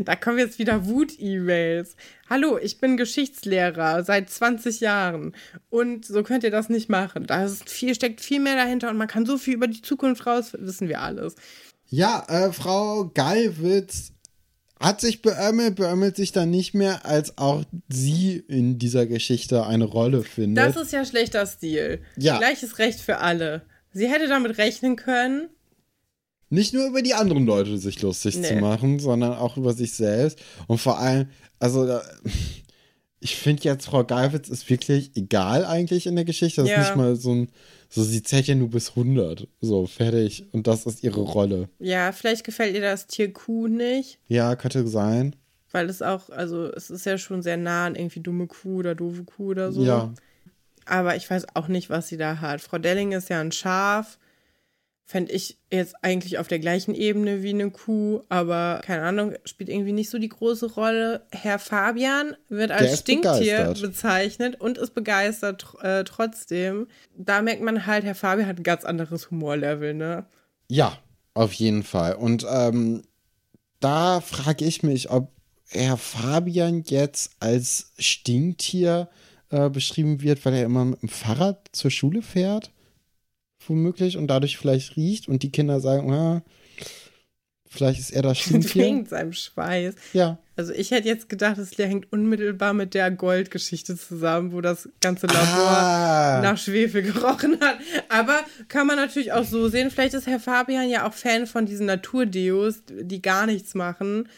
Da kommen jetzt wieder Wut-E-Mails. Hallo, ich bin Geschichtslehrer seit 20 Jahren und so könnt ihr das nicht machen. Da ist viel, steckt viel mehr dahinter und man kann so viel über die Zukunft raus, wissen wir alles. Ja, äh, Frau Gallwitz hat sich beömmelt, beömmelt sich dann nicht mehr, als auch sie in dieser Geschichte eine Rolle findet. Das ist ja schlechter Stil. Ja. Gleiches Recht für alle. Sie hätte damit rechnen können, nicht nur über die anderen Leute sich lustig nee. zu machen, sondern auch über sich selbst. Und vor allem, also ich finde jetzt, Frau Geifitz ist wirklich egal eigentlich in der Geschichte. Das ja. ist nicht mal so ein, so sie zählt ja nur bis 100. So, fertig. Und das ist ihre Rolle. Ja, vielleicht gefällt ihr das Tier Kuh nicht. Ja, könnte sein. Weil es auch, also es ist ja schon sehr nah an irgendwie dumme Kuh oder doofe Kuh oder so. Ja. Aber ich weiß auch nicht, was sie da hat. Frau Delling ist ja ein Schaf fände ich jetzt eigentlich auf der gleichen Ebene wie eine Kuh, aber keine Ahnung, spielt irgendwie nicht so die große Rolle. Herr Fabian wird als Stinktier begeistert. bezeichnet und ist begeistert äh, trotzdem. Da merkt man halt, Herr Fabian hat ein ganz anderes Humorlevel, ne? Ja, auf jeden Fall. Und ähm, da frage ich mich, ob Herr Fabian jetzt als Stinktier äh, beschrieben wird, weil er immer mit dem Fahrrad zur Schule fährt womöglich und dadurch vielleicht riecht und die Kinder sagen, ah, vielleicht ist er das Stinktier. Wegen seinem Schweiß. Ja. Also ich hätte jetzt gedacht, es hängt unmittelbar mit der Goldgeschichte zusammen, wo das ganze Labor ah. nach Schwefel gerochen hat. Aber kann man natürlich auch so sehen. Vielleicht ist Herr Fabian ja auch Fan von diesen Naturdeos, die gar nichts machen.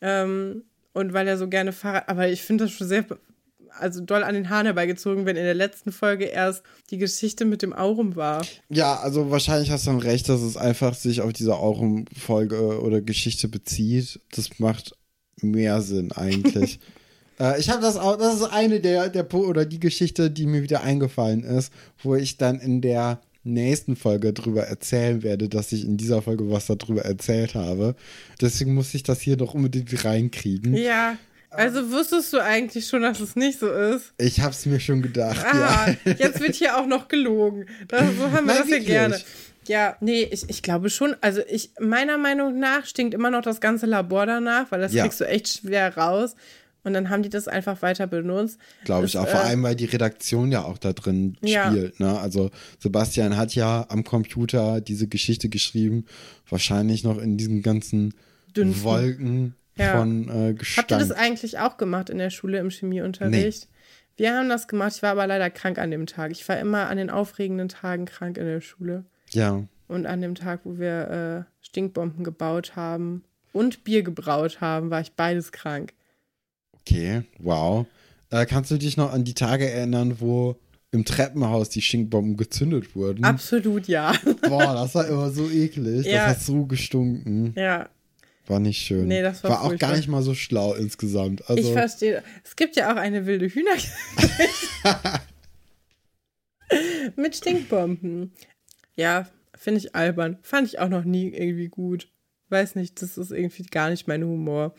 Ähm, und weil er so gerne Fahrrad, aber ich finde das schon sehr also doll an den Haaren herbeigezogen, wenn in der letzten Folge erst die Geschichte mit dem Aurum war. Ja, also wahrscheinlich hast du dann recht, dass es einfach sich auf diese Aurum-Folge oder Geschichte bezieht. Das macht mehr Sinn eigentlich. [LAUGHS] äh, ich habe das auch, das ist eine der, der oder die Geschichte, die mir wieder eingefallen ist, wo ich dann in der nächsten Folge drüber erzählen werde, dass ich in dieser Folge was darüber erzählt habe. Deswegen muss ich das hier noch unbedingt reinkriegen. Ja. Also wusstest du eigentlich schon, dass es nicht so ist? Ich hab's mir schon gedacht. Ah, ja. jetzt wird hier auch noch gelogen. Das, so haben wir Nein, das ja gerne. Ja, nee, ich, ich glaube schon. Also ich, meiner Meinung nach stinkt immer noch das ganze Labor danach, weil das ja. kriegst du echt schwer raus. Und dann haben die das einfach weiter benutzt. Glaube ich auch. Vor äh, allem, weil die Redaktion ja auch da drin ja. spielt. Ne? Also Sebastian hat ja am Computer diese Geschichte geschrieben. Wahrscheinlich noch in diesen ganzen Dünsten. Wolken ja. von äh, Gestank. Habt ihr das eigentlich auch gemacht in der Schule im Chemieunterricht? Nee. Wir haben das gemacht, ich war aber leider krank an dem Tag. Ich war immer an den aufregenden Tagen krank in der Schule. Ja. Und an dem Tag, wo wir äh, Stinkbomben gebaut haben und Bier gebraut haben, war ich beides krank. Okay, wow. Äh, kannst du dich noch an die Tage erinnern, wo im Treppenhaus die Stinkbomben gezündet wurden? Absolut, ja. Boah, das war immer so eklig. Ja. Das hat so gestunken. Ja, war nicht schön. Nee, das war, war auch gar nicht mal so schlau insgesamt. Also, ich verstehe. Es gibt ja auch eine wilde Hühner. [LAUGHS] Mit Stinkbomben. Ja, finde ich albern. Fand ich auch noch nie irgendwie gut. Weiß nicht, das ist irgendwie gar nicht mein Humor.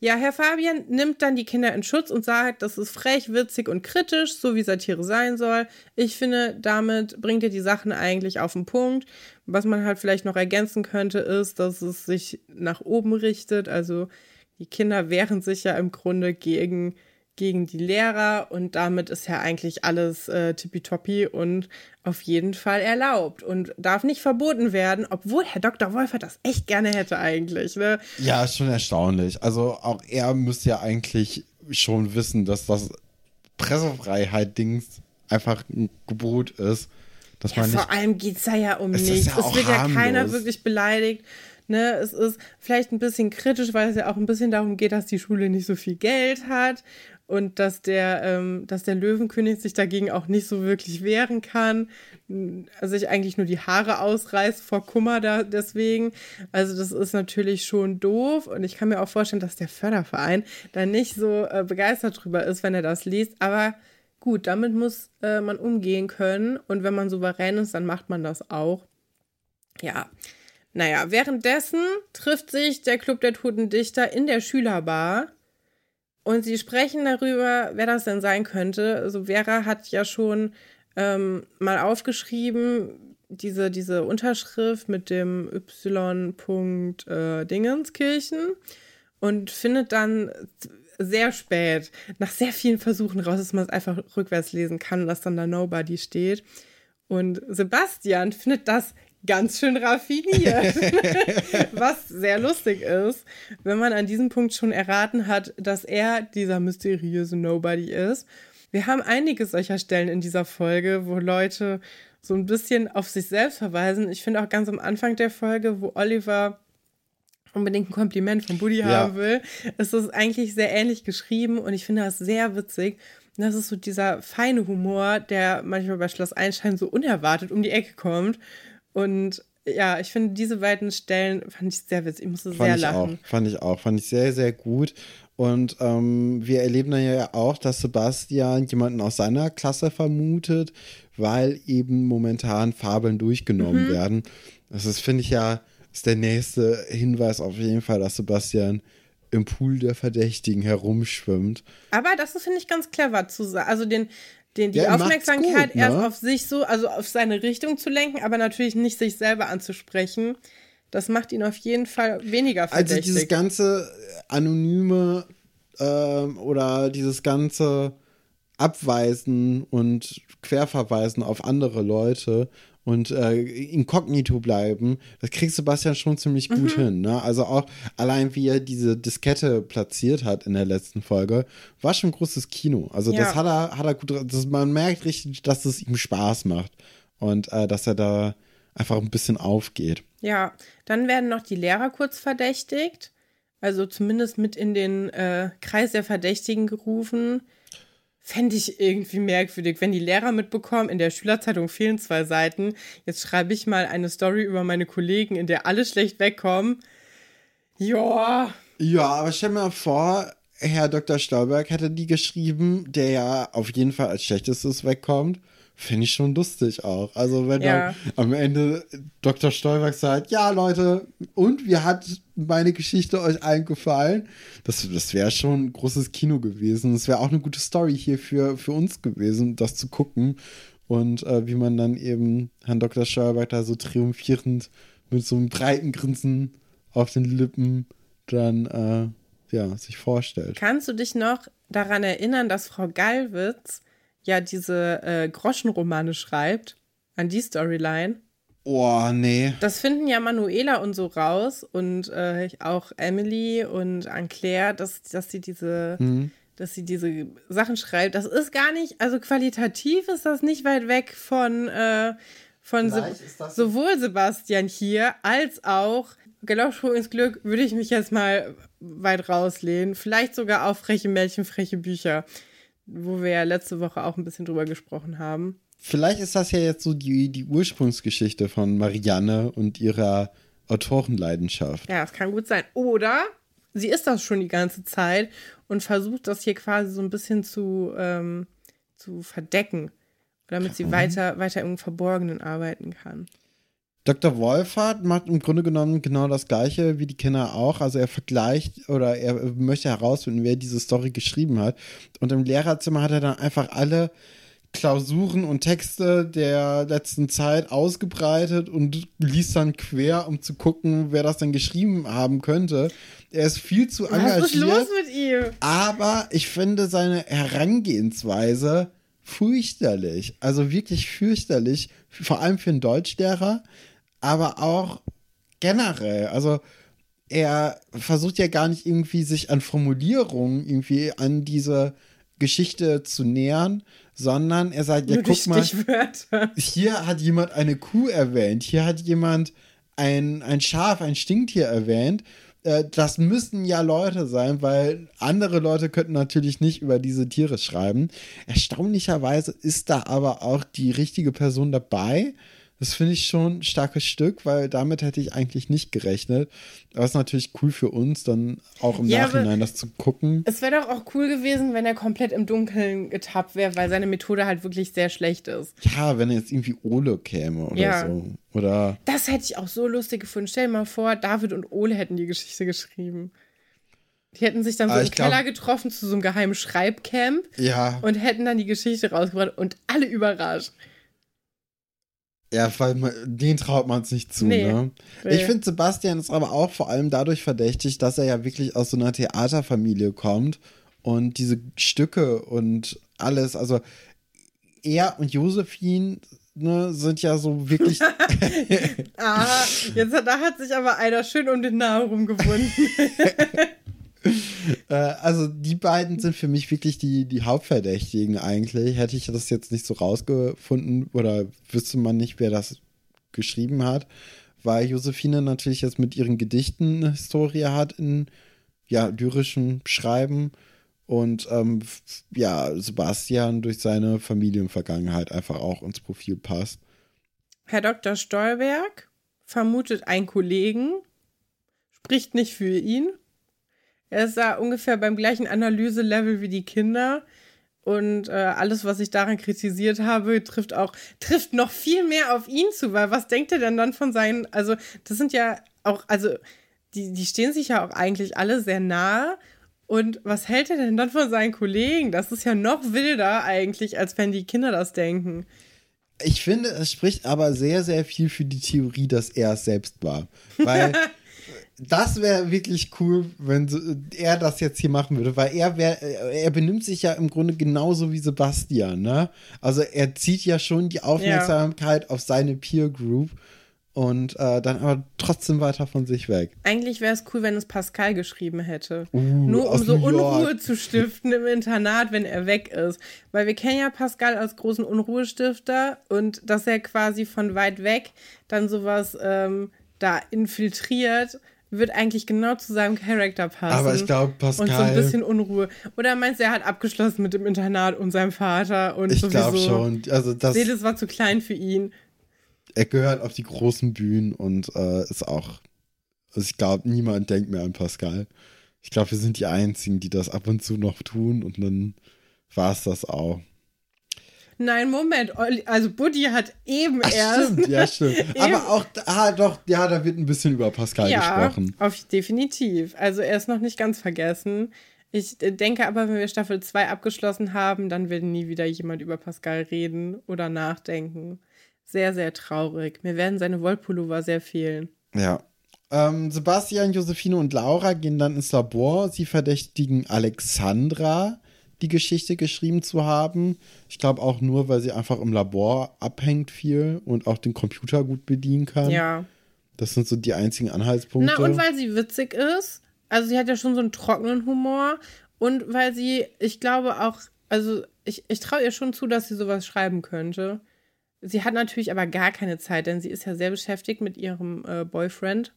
Ja, Herr Fabian nimmt dann die Kinder in Schutz und sagt, das ist frech, witzig und kritisch, so wie Satire sein soll. Ich finde, damit bringt er die Sachen eigentlich auf den Punkt. Was man halt vielleicht noch ergänzen könnte, ist, dass es sich nach oben richtet. Also die Kinder wehren sich ja im Grunde gegen gegen die Lehrer und damit ist ja eigentlich alles äh, tippitoppi und auf jeden Fall erlaubt und darf nicht verboten werden, obwohl Herr Dr. Wolfert das echt gerne hätte eigentlich. Ne? Ja, schon erstaunlich. Also auch er müsste ja eigentlich schon wissen, dass das Pressefreiheit-Dings einfach ein Gebot ist. Dass ja, man nicht, vor allem geht es ja um nichts. Ja es wird ja keiner wirklich beleidigt. Ne, es ist vielleicht ein bisschen kritisch, weil es ja auch ein bisschen darum geht, dass die Schule nicht so viel Geld hat und dass der, ähm, dass der Löwenkönig sich dagegen auch nicht so wirklich wehren kann, also sich eigentlich nur die Haare ausreißt vor Kummer da deswegen. Also das ist natürlich schon doof und ich kann mir auch vorstellen, dass der Förderverein da nicht so äh, begeistert drüber ist, wenn er das liest. Aber gut, damit muss äh, man umgehen können und wenn man souverän ist, dann macht man das auch. Ja. Naja, währenddessen trifft sich der Club der Toten Dichter in der Schülerbar und sie sprechen darüber, wer das denn sein könnte. Also Vera hat ja schon ähm, mal aufgeschrieben, diese, diese Unterschrift mit dem Y. Äh, und findet dann sehr spät, nach sehr vielen Versuchen raus, dass man es einfach rückwärts lesen kann, dass dann da Nobody steht. Und Sebastian findet das ganz schön raffiniert. [LAUGHS] Was sehr lustig ist, wenn man an diesem Punkt schon erraten hat, dass er dieser mysteriöse Nobody ist. Wir haben einige solcher Stellen in dieser Folge, wo Leute so ein bisschen auf sich selbst verweisen. Ich finde auch ganz am Anfang der Folge, wo Oliver unbedingt ein Kompliment von Buddy ja. haben will, ist es eigentlich sehr ähnlich geschrieben und ich finde das sehr witzig. Und das ist so dieser feine Humor, der manchmal bei Schloss Einstein so unerwartet um die Ecke kommt und ja, ich finde diese beiden Stellen fand ich sehr witzig. Ich musste fand sehr ich lachen. Auch, fand ich auch, fand ich sehr, sehr gut. Und ähm, wir erleben dann ja auch, dass Sebastian jemanden aus seiner Klasse vermutet, weil eben momentan Fabeln durchgenommen mhm. werden. Das ist, finde ich ja, ist der nächste Hinweis auf jeden Fall, dass Sebastian im Pool der Verdächtigen herumschwimmt. Aber das ist, finde ich, ganz clever zu sagen. Also den, den, die ja, Aufmerksamkeit gut, ne? erst auf sich so, also auf seine Richtung zu lenken, aber natürlich nicht sich selber anzusprechen. Das macht ihn auf jeden Fall weniger verdächtig. Also dieses ganze anonyme äh, oder dieses ganze Abweisen und Querverweisen auf andere Leute und äh, inkognito bleiben, das kriegt Sebastian schon ziemlich gut mhm. hin. Ne? Also auch allein wie er diese Diskette platziert hat in der letzten Folge, war schon großes Kino. Also ja. das hat er, hat er gut, das, man merkt richtig, dass es ihm Spaß macht und äh, dass er da einfach ein bisschen aufgeht. Ja, dann werden noch die Lehrer kurz verdächtigt, also zumindest mit in den äh, Kreis der Verdächtigen gerufen. Fände ich irgendwie merkwürdig, wenn die Lehrer mitbekommen, in der Schülerzeitung fehlen zwei Seiten. Jetzt schreibe ich mal eine Story über meine Kollegen, in der alle schlecht wegkommen. Ja. Ja, aber stell mir vor, Herr Dr. Stauberg hätte die geschrieben, der ja auf jeden Fall als schlechtestes wegkommt. Finde ich schon lustig auch. Also, wenn ja. dann am Ende Dr. Stolberg sagt, ja, Leute, und wie hat meine Geschichte euch allen gefallen? Das, das wäre schon ein großes Kino gewesen. Es wäre auch eine gute Story hier für, für uns gewesen, das zu gucken. Und äh, wie man dann eben Herrn Dr. Stolberg da so triumphierend mit so einem breiten Grinsen auf den Lippen dann äh, ja, sich vorstellt. Kannst du dich noch daran erinnern, dass Frau Gallwitz ja diese äh, Groschenromane schreibt, an die Storyline. Oh, nee. Das finden ja Manuela und so raus und äh, auch Emily und Anne-Claire, dass, dass sie diese, mhm. dass sie diese Sachen schreibt. Das ist gar nicht, also qualitativ ist das nicht weit weg von, äh, von Se sowohl Sebastian hier als auch Galoppsprung ins Glück würde ich mich jetzt mal weit rauslehnen. Vielleicht sogar auf freche Mädchen, freche Bücher wo wir ja letzte Woche auch ein bisschen drüber gesprochen haben. Vielleicht ist das ja jetzt so die, die Ursprungsgeschichte von Marianne und ihrer Autorenleidenschaft. Ja, das kann gut sein. Oder sie ist das schon die ganze Zeit und versucht das hier quasi so ein bisschen zu, ähm, zu verdecken. damit sie weiter, weiter im Verborgenen arbeiten kann. Dr. Wolfert macht im Grunde genommen genau das Gleiche wie die Kinder auch. Also er vergleicht oder er möchte herausfinden, wer diese Story geschrieben hat. Und im Lehrerzimmer hat er dann einfach alle Klausuren und Texte der letzten Zeit ausgebreitet und liest dann quer, um zu gucken, wer das dann geschrieben haben könnte. Er ist viel zu engagiert. Was ist los mit ihm? Aber ich finde seine Herangehensweise fürchterlich. Also wirklich fürchterlich. Vor allem für einen Deutschlehrer, aber auch generell. Also er versucht ja gar nicht irgendwie sich an Formulierungen irgendwie an diese Geschichte zu nähern, sondern er sagt, ja, Nur guck mal, hier hat jemand eine Kuh erwähnt, hier hat jemand ein, ein Schaf, ein Stinktier erwähnt. Äh, das müssen ja Leute sein, weil andere Leute könnten natürlich nicht über diese Tiere schreiben. Erstaunlicherweise ist da aber auch die richtige Person dabei. Das finde ich schon ein starkes Stück, weil damit hätte ich eigentlich nicht gerechnet. Aber es ist natürlich cool für uns, dann auch im ja, Nachhinein das zu gucken. Es wäre doch auch cool gewesen, wenn er komplett im Dunkeln getappt wäre, weil seine Methode halt wirklich sehr schlecht ist. Ja, wenn jetzt irgendwie Ole käme oder ja. so. Oder das hätte ich auch so lustig gefunden. Stell dir mal vor, David und Ole hätten die Geschichte geschrieben. Die hätten sich dann so im Keller getroffen zu so einem geheimen Schreibcamp. Ja. Und hätten dann die Geschichte rausgebracht und alle überrascht. Ja, weil man, den traut man es nicht zu, nee, ne? Nee. Ich finde, Sebastian ist aber auch vor allem dadurch verdächtig, dass er ja wirklich aus so einer Theaterfamilie kommt und diese Stücke und alles, also er und Josephine ne, sind ja so wirklich. [LAUGHS] [LAUGHS] ah, jetzt da hat sich aber einer schön um den Namen rumgewunden. [LAUGHS] äh, also die beiden sind für mich wirklich die, die Hauptverdächtigen eigentlich. Hätte ich das jetzt nicht so rausgefunden oder wüsste man nicht, wer das geschrieben hat, weil Josephine natürlich jetzt mit ihren Gedichten eine Historie hat in ja, lyrischem Schreiben und ähm, ja, Sebastian durch seine Familienvergangenheit einfach auch ins Profil passt. Herr Dr. Stolberg vermutet einen Kollegen, spricht nicht für ihn er ist da ungefähr beim gleichen Analyselevel wie die Kinder. Und äh, alles, was ich daran kritisiert habe, trifft auch, trifft noch viel mehr auf ihn zu, weil was denkt er denn dann von seinen, also das sind ja auch, also die, die stehen sich ja auch eigentlich alle sehr nahe. Und was hält er denn dann von seinen Kollegen? Das ist ja noch wilder eigentlich, als wenn die Kinder das denken. Ich finde, es spricht aber sehr, sehr viel für die Theorie, dass er es selbst war. Weil [LAUGHS] das wäre wirklich cool, wenn so, er das jetzt hier machen würde, weil er wär, er benimmt sich ja im Grunde genauso wie Sebastian, ne? Also er zieht ja schon die Aufmerksamkeit ja. auf seine Peer Group und äh, dann aber trotzdem weiter von sich weg. Eigentlich wäre es cool, wenn es Pascal geschrieben hätte. Uh, Nur um so Unruhe zu stiften im Internat, wenn er weg ist. Weil wir kennen ja Pascal als großen Unruhestifter und dass er quasi von weit weg dann sowas ähm, da infiltriert wird eigentlich genau zu seinem Charakter passen. Aber ich glaube, Pascal. Und so ein bisschen Unruhe. Oder meinst du, er hat abgeschlossen mit dem Internat und seinem Vater und Ich glaube schon. Also das. Seeles war zu klein für ihn. Er gehört auf die großen Bühnen und äh, ist auch. Also ich glaube, niemand denkt mehr an Pascal. Ich glaube, wir sind die Einzigen, die das ab und zu noch tun und dann war es das auch. Nein, Moment. Also Buddy hat eben Ach, erst. Stimmt, ja, [LAUGHS] stimmt. Aber auch, ah, doch, ja, da wird ein bisschen über Pascal ja, gesprochen. Auf, definitiv. Also er ist noch nicht ganz vergessen. Ich denke aber, wenn wir Staffel 2 abgeschlossen haben, dann wird nie wieder jemand über Pascal reden oder nachdenken. Sehr, sehr traurig. Mir werden seine Wollpullover sehr fehlen. Ja. Ähm, Sebastian, Josephine und Laura gehen dann ins Labor. Sie verdächtigen Alexandra die Geschichte geschrieben zu haben. Ich glaube auch nur, weil sie einfach im Labor abhängt viel und auch den Computer gut bedienen kann. Ja. Das sind so die einzigen Anhaltspunkte. Na, und weil sie witzig ist. Also sie hat ja schon so einen trockenen Humor. Und weil sie, ich glaube auch, also ich, ich traue ihr schon zu, dass sie sowas schreiben könnte. Sie hat natürlich aber gar keine Zeit, denn sie ist ja sehr beschäftigt mit ihrem äh, Boyfriend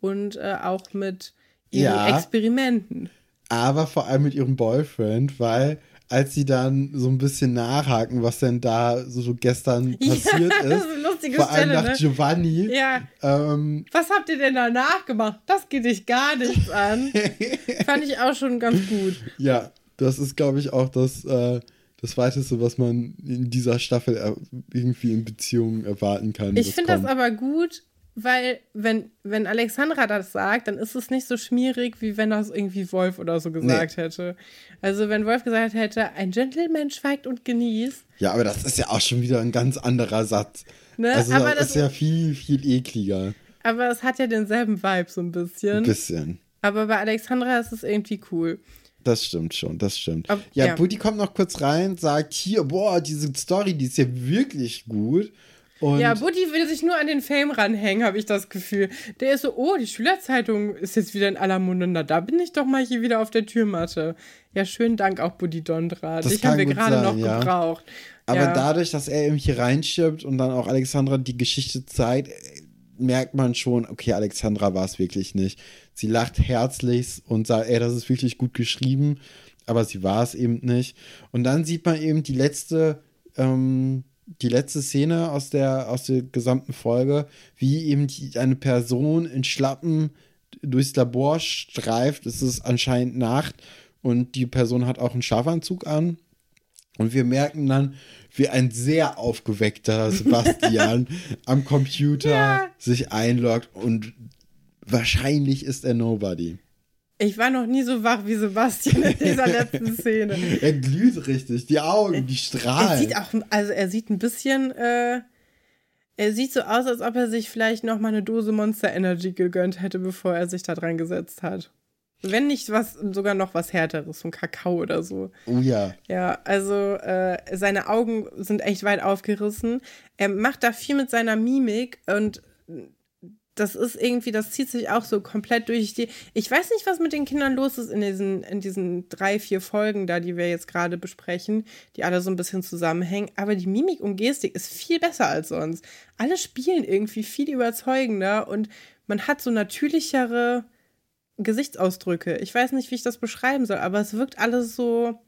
und äh, auch mit ihren ja. Experimenten aber vor allem mit ihrem Boyfriend, weil als sie dann so ein bisschen nachhaken, was denn da so gestern [LAUGHS] passiert ja, ist, ist vor allem Stelle, nach ne? Giovanni. Ja. Ähm, was habt ihr denn da nachgemacht? Das geht dich gar nichts an. [LAUGHS] Fand ich auch schon ganz gut. Ja, das ist, glaube ich, auch das, äh, das Weiteste, was man in dieser Staffel irgendwie in Beziehungen erwarten kann. Ich finde das aber gut, weil wenn, wenn Alexandra das sagt, dann ist es nicht so schmierig, wie wenn das irgendwie Wolf oder so gesagt nee. hätte. Also wenn Wolf gesagt hätte, ein Gentleman schweigt und genießt. Ja, aber das ist ja auch schon wieder ein ganz anderer Satz. Ne? Also aber das ist ja viel, viel ekliger. Aber es hat ja denselben Vibe so ein bisschen. Ein bisschen. Aber bei Alexandra ist es irgendwie cool. Das stimmt schon, das stimmt. Ab, ja, ja, Buddy kommt noch kurz rein, sagt hier, boah, diese Story, die ist ja wirklich gut. Und ja, Buddy will sich nur an den Fame ranhängen, habe ich das Gefühl. Der ist so, oh, die Schülerzeitung ist jetzt wieder in aller Munde. Na, da bin ich doch mal hier wieder auf der Türmatte. Ja, schönen Dank auch Buddy Dondra. Dich haben wir gerade noch ja. gebraucht. Aber ja. dadurch, dass er eben hier reinstirbt und dann auch Alexandra die Geschichte zeigt, merkt man schon, okay, Alexandra war es wirklich nicht. Sie lacht herzlichst und sagt, ey, das ist wirklich gut geschrieben, aber sie war es eben nicht. Und dann sieht man eben die letzte, ähm, die letzte Szene aus der, aus der gesamten Folge, wie eben die, eine Person in Schlappen durchs Labor streift. Es ist anscheinend Nacht und die Person hat auch einen Schafanzug an. Und wir merken dann, wie ein sehr aufgeweckter [LAUGHS] Sebastian am Computer ja. sich einloggt und wahrscheinlich ist er Nobody. Ich war noch nie so wach wie Sebastian in dieser [LAUGHS] letzten Szene. er glüht richtig, die Augen, die strahlen. Er sieht auch, also er sieht ein bisschen, äh, er sieht so aus, als ob er sich vielleicht noch mal eine Dose Monster Energy gegönnt hätte, bevor er sich da dran gesetzt hat. Wenn nicht was, sogar noch was härteres, so ein Kakao oder so. Oh ja. Ja, also äh, seine Augen sind echt weit aufgerissen. Er macht da viel mit seiner Mimik und das ist irgendwie, das zieht sich auch so komplett durch die. Ich weiß nicht, was mit den Kindern los ist in diesen, in diesen drei, vier Folgen da, die wir jetzt gerade besprechen, die alle so ein bisschen zusammenhängen. Aber die Mimik und Gestik ist viel besser als sonst. Alle spielen irgendwie viel überzeugender und man hat so natürlichere Gesichtsausdrücke. Ich weiß nicht, wie ich das beschreiben soll, aber es wirkt alles so.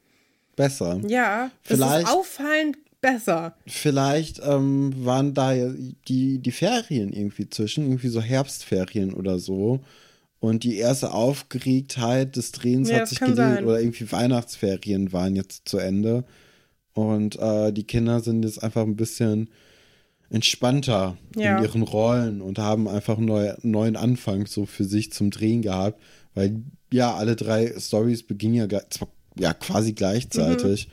Besser. Ja, vielleicht. ist auffallend besser. Vielleicht ähm, waren da die, die Ferien irgendwie zwischen, irgendwie so Herbstferien oder so. Und die erste Aufgeregtheit des Drehens ja, hat sich gelegt, oder irgendwie Weihnachtsferien waren jetzt zu Ende. Und äh, die Kinder sind jetzt einfach ein bisschen entspannter ja. in ihren Rollen und haben einfach einen neu, neuen Anfang so für sich zum Drehen gehabt, weil ja, alle drei Stories beginnen ja, ja quasi gleichzeitig. Mhm.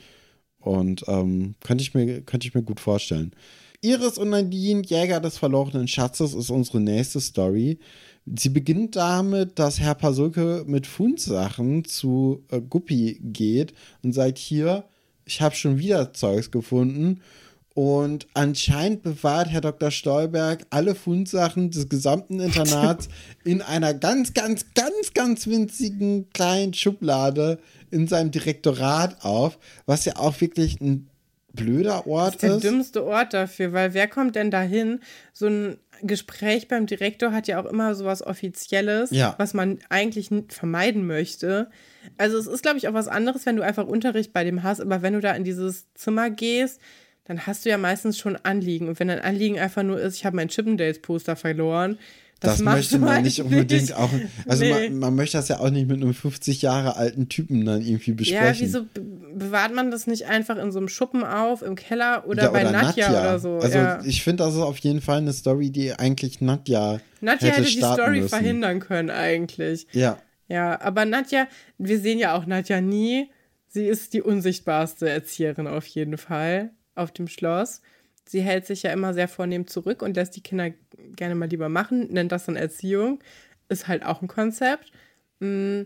Und ähm, könnte ich, mir, könnte ich mir gut vorstellen. Iris und Nadine, Jäger des verlorenen Schatzes, ist unsere nächste Story. Sie beginnt damit, dass Herr Pasulke mit Fundsachen zu äh, Guppi geht und sagt: Hier, ich habe schon wieder Zeugs gefunden und anscheinend bewahrt Herr Dr. Stolberg alle Fundsachen des gesamten Internats [LAUGHS] in einer ganz, ganz, ganz, ganz winzigen kleinen Schublade in seinem Direktorat auf, was ja auch wirklich ein blöder Ort ist. Das ist der dümmste Ort dafür, weil wer kommt denn dahin? So ein Gespräch beim Direktor hat ja auch immer so was Offizielles, ja. was man eigentlich vermeiden möchte. Also es ist, glaube ich, auch was anderes, wenn du einfach Unterricht bei dem hast, aber wenn du da in dieses Zimmer gehst, dann hast du ja meistens schon Anliegen. Und wenn dein Anliegen einfach nur ist, ich habe mein Chippendales-Poster verloren, das, das möchte man nicht unbedingt nicht. auch. Also nee. man, man, möchte das ja auch nicht mit einem 50 Jahre alten Typen dann irgendwie besprechen. Ja, wieso bewahrt man das nicht einfach in so einem Schuppen auf, im Keller oder, ja, bei oder Nadja, Nadja, oder so? Also ja. ich finde, das ist auf jeden Fall eine Story, die eigentlich Nadja. Nadja hätte, hätte die Story müssen. verhindern können, eigentlich. Ja. Ja, aber Nadja, wir sehen ja auch Nadja nie. Sie ist die unsichtbarste Erzieherin auf jeden Fall auf dem Schloss. Sie hält sich ja immer sehr vornehm zurück und lässt die Kinder gerne mal lieber machen, nennt das dann Erziehung. Ist halt auch ein Konzept. Mm,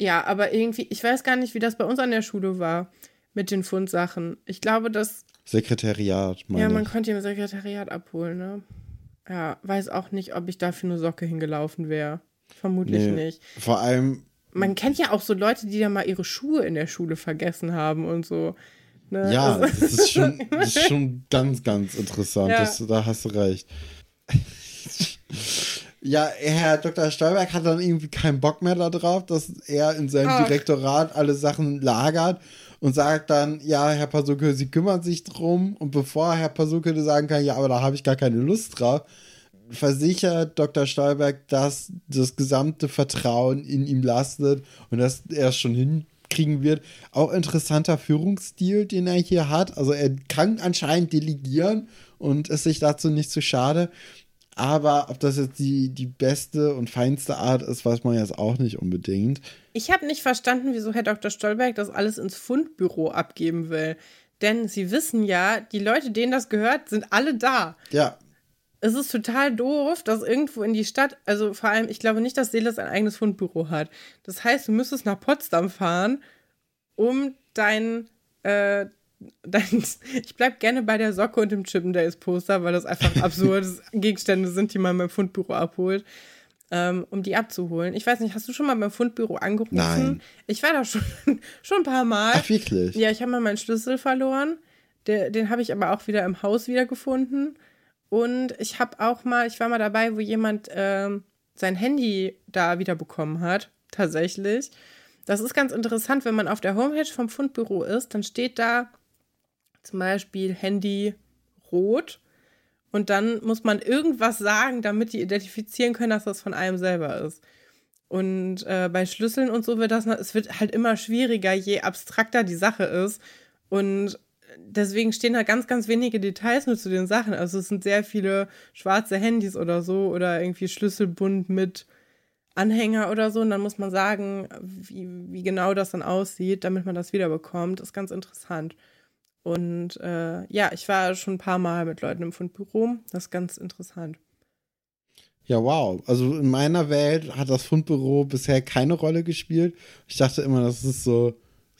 ja, aber irgendwie, ich weiß gar nicht, wie das bei uns an der Schule war mit den Fundsachen. Ich glaube, dass. Sekretariat, meine Ja, man konnte im Sekretariat abholen, ne? Ja, weiß auch nicht, ob ich dafür eine Socke hingelaufen wäre. Vermutlich nee, nicht. Vor allem. Man kennt ja auch so Leute, die da mal ihre Schuhe in der Schule vergessen haben und so. Ne? Ja, also, das, ist [LAUGHS] schon, das ist schon ganz, ganz interessant. Ja. Das, da hast du recht. ja, Herr Dr. Stolberg hat dann irgendwie keinen Bock mehr darauf, dass er in seinem Ach. Direktorat alle Sachen lagert und sagt dann, ja, Herr Pasuke, Sie kümmern sich drum. Und bevor Herr Pasuke sagen kann, ja, aber da habe ich gar keine Lust drauf, versichert Dr. Stolberg, dass das gesamte Vertrauen in ihm lastet und dass er es schon hin kriegen wird. Auch interessanter Führungsstil, den er hier hat. Also er kann anscheinend delegieren und ist sich dazu nicht zu schade. Aber ob das jetzt die, die beste und feinste Art ist, weiß man jetzt auch nicht unbedingt. Ich habe nicht verstanden, wieso Herr Dr. Stolberg das alles ins Fundbüro abgeben will. Denn sie wissen ja, die Leute, denen das gehört, sind alle da. Ja. Es ist total doof, dass irgendwo in die Stadt, also vor allem, ich glaube nicht, dass Seeles ein eigenes Fundbüro hat. Das heißt, du müsstest nach Potsdam fahren, um dein, äh, [LAUGHS] dein ich bleib gerne bei der Socke und dem Chippendales-Poster, weil das einfach [LAUGHS] absurde Gegenstände sind, die man beim Fundbüro abholt ähm, um die abzuholen. Ich weiß nicht, hast du schon mal beim Fundbüro angerufen? Nein. Ich war da schon, [LAUGHS] schon ein paar Mal. Ach, wirklich? Ja, ich habe mal meinen Schlüssel verloren. Der, den habe ich aber auch wieder im Haus wiedergefunden. Und ich habe auch mal, ich war mal dabei, wo jemand ähm, sein Handy da wieder bekommen hat. Tatsächlich. Das ist ganz interessant, wenn man auf der Homepage vom Fundbüro ist, dann steht da zum Beispiel Handy rot und dann muss man irgendwas sagen, damit die identifizieren können, dass das von einem selber ist. Und äh, bei Schlüsseln und so wird das, es wird halt immer schwieriger, je abstrakter die Sache ist. Und deswegen stehen da ganz, ganz wenige Details nur zu den Sachen. Also es sind sehr viele schwarze Handys oder so oder irgendwie Schlüsselbund mit Anhänger oder so. Und dann muss man sagen, wie, wie genau das dann aussieht, damit man das wiederbekommt. Ist ganz interessant. Und äh, ja, ich war schon ein paar Mal mit Leuten im Fundbüro. Das ist ganz interessant. Ja, wow. Also in meiner Welt hat das Fundbüro bisher keine Rolle gespielt. Ich dachte immer, das ist so,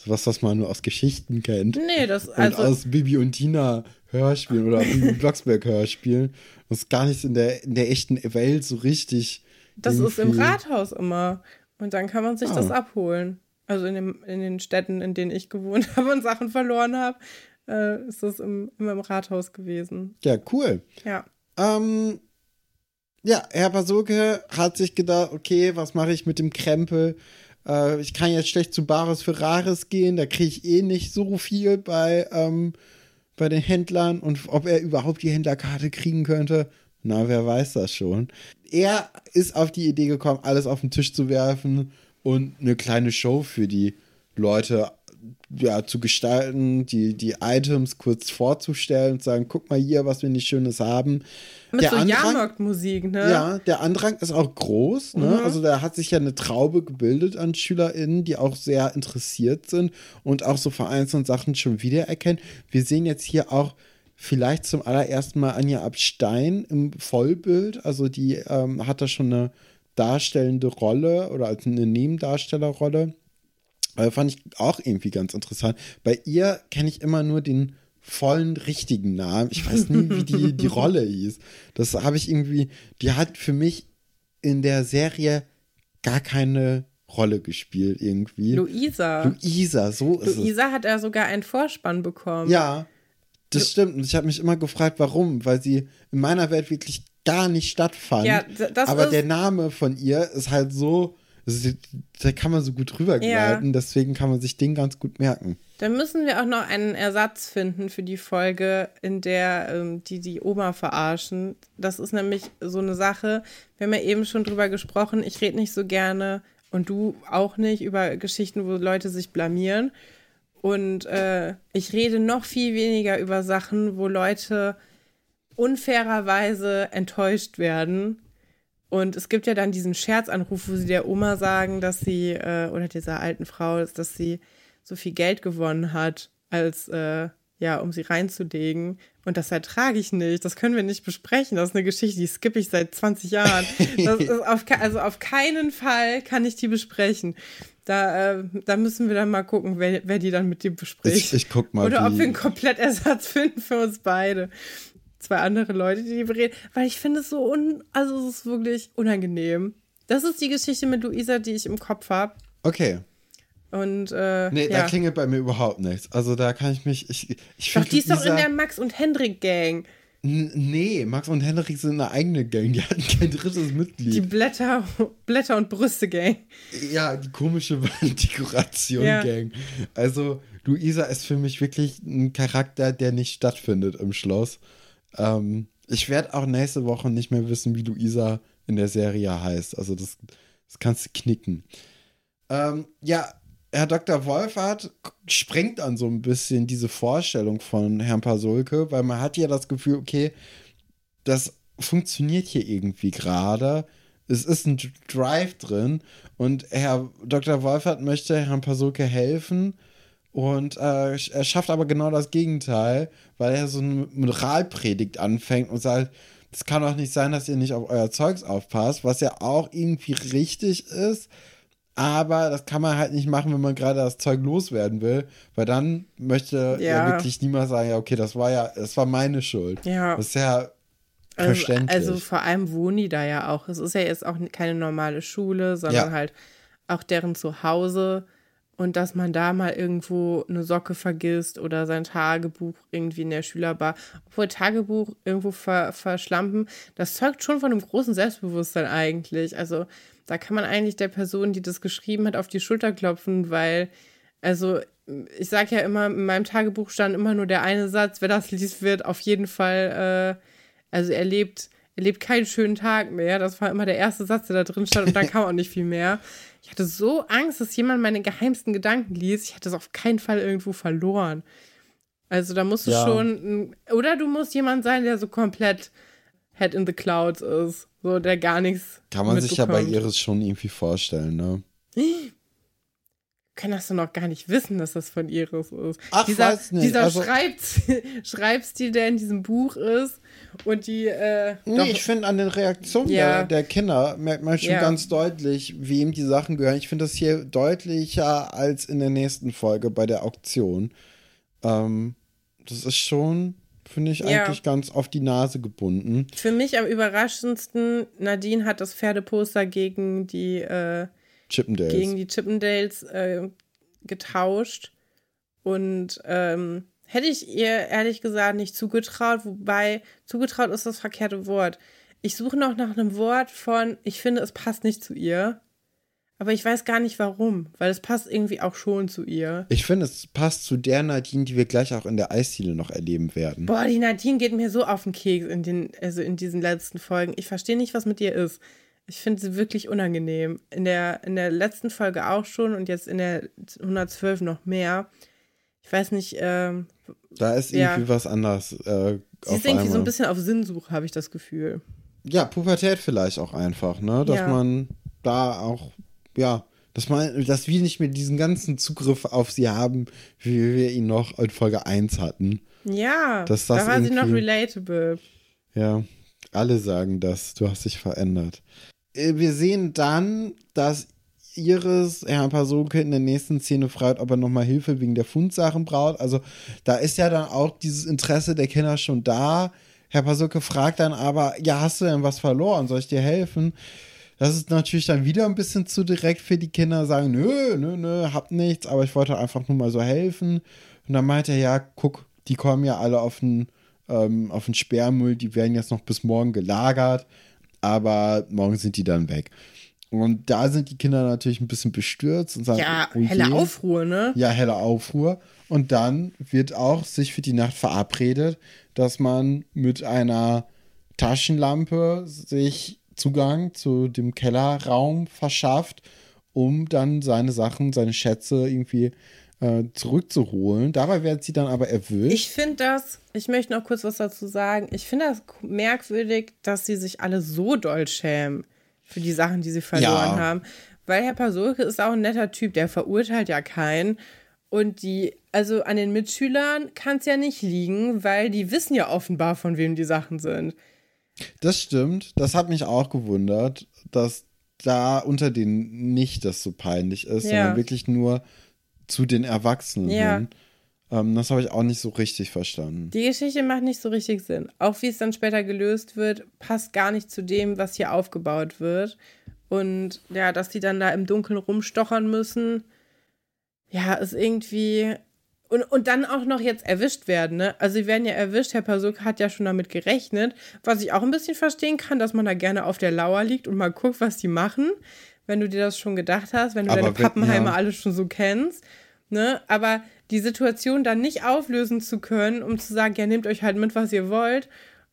so was, was man nur aus Geschichten kennt. Nee, das also. Und aus Bibi und Tina Hörspielen oder Bibi Blocksberg Hörspielen. Das ist gar nicht in der, in der echten Welt so richtig. Das ist im Rathaus immer. Und dann kann man sich ah. das abholen. Also in, dem, in den Städten, in denen ich gewohnt [LAUGHS] habe und Sachen verloren habe, äh, ist das im, immer im Rathaus gewesen. Ja, cool. Ja. Ähm, ja, Herr Pasulke hat sich gedacht, okay, was mache ich mit dem Krempel? Äh, ich kann jetzt schlecht zu Bares für Rares gehen, da kriege ich eh nicht so viel bei, ähm, bei den Händlern und ob er überhaupt die Händlerkarte kriegen könnte, na, wer weiß das schon. Er ist auf die Idee gekommen, alles auf den Tisch zu werfen und eine kleine Show für die Leute ja, zu gestalten, die, die Items kurz vorzustellen und sagen, guck mal hier, was wir nicht Schönes haben. Mit der so Jahrmarktmusik, ne? Ja, der Andrang ist auch groß, ne? Mhm. Also da hat sich ja eine Traube gebildet an SchülerInnen, die auch sehr interessiert sind und auch so vereinzelt Sachen schon wiedererkennen. Wir sehen jetzt hier auch vielleicht zum allerersten Mal Anja Abstein im Vollbild. Also die ähm, hat da schon eine darstellende Rolle oder als eine Nebendarstellerrolle. Aber fand ich auch irgendwie ganz interessant. Bei ihr kenne ich immer nur den vollen richtigen Namen. Ich weiß nie, wie die, die [LAUGHS] Rolle hieß. Das habe ich irgendwie, die hat für mich in der Serie gar keine Rolle gespielt irgendwie. Luisa. Luisa, so ist Luisa es. hat er sogar einen Vorspann bekommen. Ja, das stimmt. Und ich habe mich immer gefragt, warum, weil sie in meiner Welt wirklich gar nicht stattfand. Ja, Aber der Name von ihr ist halt so also, da kann man so gut rübergleiten, ja. deswegen kann man sich den ganz gut merken. Dann müssen wir auch noch einen Ersatz finden für die Folge, in der ähm, die die Oma verarschen. Das ist nämlich so eine Sache, wir haben ja eben schon drüber gesprochen, ich rede nicht so gerne und du auch nicht über Geschichten, wo Leute sich blamieren. Und äh, ich rede noch viel weniger über Sachen, wo Leute unfairerweise enttäuscht werden und es gibt ja dann diesen Scherzanruf, wo sie der Oma sagen, dass sie, äh, oder dieser alten Frau, dass sie so viel Geld gewonnen hat, als, äh, ja, um sie reinzulegen. Und das ertrage ich nicht. Das können wir nicht besprechen. Das ist eine Geschichte, die skippe ich seit 20 Jahren. [LAUGHS] Auf, also auf keinen Fall kann ich die besprechen. Da, äh, da müssen wir dann mal gucken, wer, wer die dann mit dir bespricht. Ich, ich guck mal. Oder ob wir einen Komplettersatz finden für uns beide zwei andere Leute, die reden, weil ich finde es so un, also es ist wirklich unangenehm. Das ist die Geschichte mit Luisa, die ich im Kopf habe. Okay. Und äh, nee, ja. da klingelt bei mir überhaupt nichts. Also da kann ich mich, ich, ich Doch, die ist doch in der Max und Hendrik Gang. Nee, Max und Hendrik sind eine eigene Gang, die hatten kein drittes Mitglied. Die Blätter, Blätter und Brüste Gang. Ja, die komische [LAUGHS] Dekoration Gang. Ja. Also, Luisa ist für mich wirklich ein Charakter, der nicht stattfindet im Schloss. Ähm, ich werde auch nächste Woche nicht mehr wissen, wie Luisa in der Serie heißt. Also das, das kannst du knicken. Ähm, ja, Herr Dr. Wolfert sprengt dann so ein bisschen diese Vorstellung von Herrn Pasulke, weil man hat ja das Gefühl, okay, das funktioniert hier irgendwie gerade. Es ist ein Drive drin und Herr Dr. Wolfert möchte Herrn Pasulke helfen und äh, er schafft aber genau das Gegenteil, weil er so eine Moralpredigt anfängt und sagt, es kann doch nicht sein, dass ihr nicht auf euer Zeugs aufpasst, was ja auch irgendwie richtig ist. Aber das kann man halt nicht machen, wenn man gerade das Zeug loswerden will, weil dann möchte ja, wirklich niemand sagen, ja, okay, das war ja, das war meine Schuld. Ja. Das ist ja also, verständlich. Also vor allem wohnen die da ja auch. Es ist ja jetzt auch keine normale Schule, sondern ja. halt auch deren Zuhause und dass man da mal irgendwo eine Socke vergisst oder sein Tagebuch irgendwie in der Schülerbar, obwohl Tagebuch irgendwo ver verschlampen, das zeugt schon von einem großen Selbstbewusstsein eigentlich. Also da kann man eigentlich der Person, die das geschrieben hat, auf die Schulter klopfen, weil, also ich sage ja immer, in meinem Tagebuch stand immer nur der eine Satz, wer das liest, wird auf jeden Fall, äh, also er lebt, er lebt keinen schönen Tag mehr. Das war immer der erste Satz, der da drin stand und dann [LAUGHS] kam auch nicht viel mehr. Ich hatte so Angst, dass jemand meine geheimsten Gedanken liest. Ich hatte es auf keinen Fall irgendwo verloren. Also da musst du ja. schon, oder du musst jemand sein, der so komplett Head in the Clouds ist, so der gar nichts. Kann man sich ja bei Iris schon irgendwie vorstellen, ne? [GASPS] können das noch gar nicht wissen, dass das von Iris ist. Ach, dieser, weiß nicht. Dieser also, [LAUGHS] Schreibstil, der in diesem Buch ist und die. Äh, nee, doch, ich finde an den Reaktionen ja. der, der, Kinder merkt man schon ja. ganz deutlich, wie ihm die Sachen gehören. Ich finde das hier deutlicher als in der nächsten Folge bei der Auktion. Ähm, das ist schon, finde ich, ja. eigentlich ganz auf die Nase gebunden. Für mich am überraschendsten, Nadine hat das Pferdeposter gegen die. Äh, Chippendales. gegen die Chippendales äh, getauscht. Und ähm, hätte ich ihr ehrlich gesagt nicht zugetraut, wobei zugetraut ist das verkehrte Wort. Ich suche noch nach einem Wort von, ich finde, es passt nicht zu ihr. Aber ich weiß gar nicht warum, weil es passt irgendwie auch schon zu ihr. Ich finde, es passt zu der Nadine, die wir gleich auch in der Eisdiele noch erleben werden. Boah, die Nadine geht mir so auf den Keks in, den, also in diesen letzten Folgen. Ich verstehe nicht, was mit ihr ist. Ich finde sie wirklich unangenehm. In der, in der letzten Folge auch schon und jetzt in der 112 noch mehr. Ich weiß nicht. Ähm, da ist irgendwie ja. was anderes. Äh, sie ist irgendwie einmal. so ein bisschen auf Sinnsuche, habe ich das Gefühl. Ja, Pubertät vielleicht auch einfach, ne? Dass ja. man da auch, ja, dass man, dass wir nicht mehr diesen ganzen Zugriff auf sie haben, wie wir ihn noch in Folge 1 hatten. Ja, dass das da war sie noch relatable. Ja, alle sagen das, du hast dich verändert. Äh, wir sehen dann, dass Iris Herrn Pasulke in der nächsten Szene fragt, ob er nochmal Hilfe wegen der Fundsachen braucht. Also da ist ja dann auch dieses Interesse der Kinder schon da. Herr Pasulke fragt dann aber, ja, hast du denn was verloren? Soll ich dir helfen? Das ist natürlich dann wieder ein bisschen zu direkt für die Kinder, sagen, nö, nö, nö, hab nichts, aber ich wollte einfach nur mal so helfen. Und dann meint er, ja, guck, die kommen ja alle auf den, ähm, auf den Sperrmüll, die werden jetzt noch bis morgen gelagert aber morgen sind die dann weg. Und da sind die Kinder natürlich ein bisschen bestürzt und sagen, ja, okay, helle Aufruhr, ne? Ja, helle Aufruhr. Und dann wird auch sich für die Nacht verabredet, dass man mit einer Taschenlampe sich Zugang zu dem Kellerraum verschafft, um dann seine Sachen, seine Schätze irgendwie äh, zurückzuholen. Dabei werden sie dann aber erwischt. Ich finde das, ich möchte noch kurz was dazu sagen. Ich finde das merkwürdig, dass sie sich alle so doll schämen für die Sachen, die sie verloren ja. haben. Weil Herr Pasulke ist auch ein netter Typ, der verurteilt ja keinen. Und die, also an den Mitschülern kann es ja nicht liegen, weil die wissen ja offenbar, von wem die Sachen sind. Das stimmt. Das hat mich auch gewundert, dass da unter denen nicht das so peinlich ist, ja. sondern wirklich nur zu den Erwachsenen ja. hin. Ähm, das habe ich auch nicht so richtig verstanden. Die Geschichte macht nicht so richtig Sinn. Auch wie es dann später gelöst wird, passt gar nicht zu dem, was hier aufgebaut wird. Und ja, dass die dann da im Dunkeln rumstochern müssen, ja, ist irgendwie. Und, und dann auch noch jetzt erwischt werden, ne? Also sie werden ja erwischt, Herr Pasuk hat ja schon damit gerechnet, was ich auch ein bisschen verstehen kann, dass man da gerne auf der Lauer liegt und mal guckt, was die machen wenn du dir das schon gedacht hast, wenn du Aber deine Pappenheimer ja. alle schon so kennst. Ne? Aber die Situation dann nicht auflösen zu können, um zu sagen, ja, nehmt euch halt mit, was ihr wollt,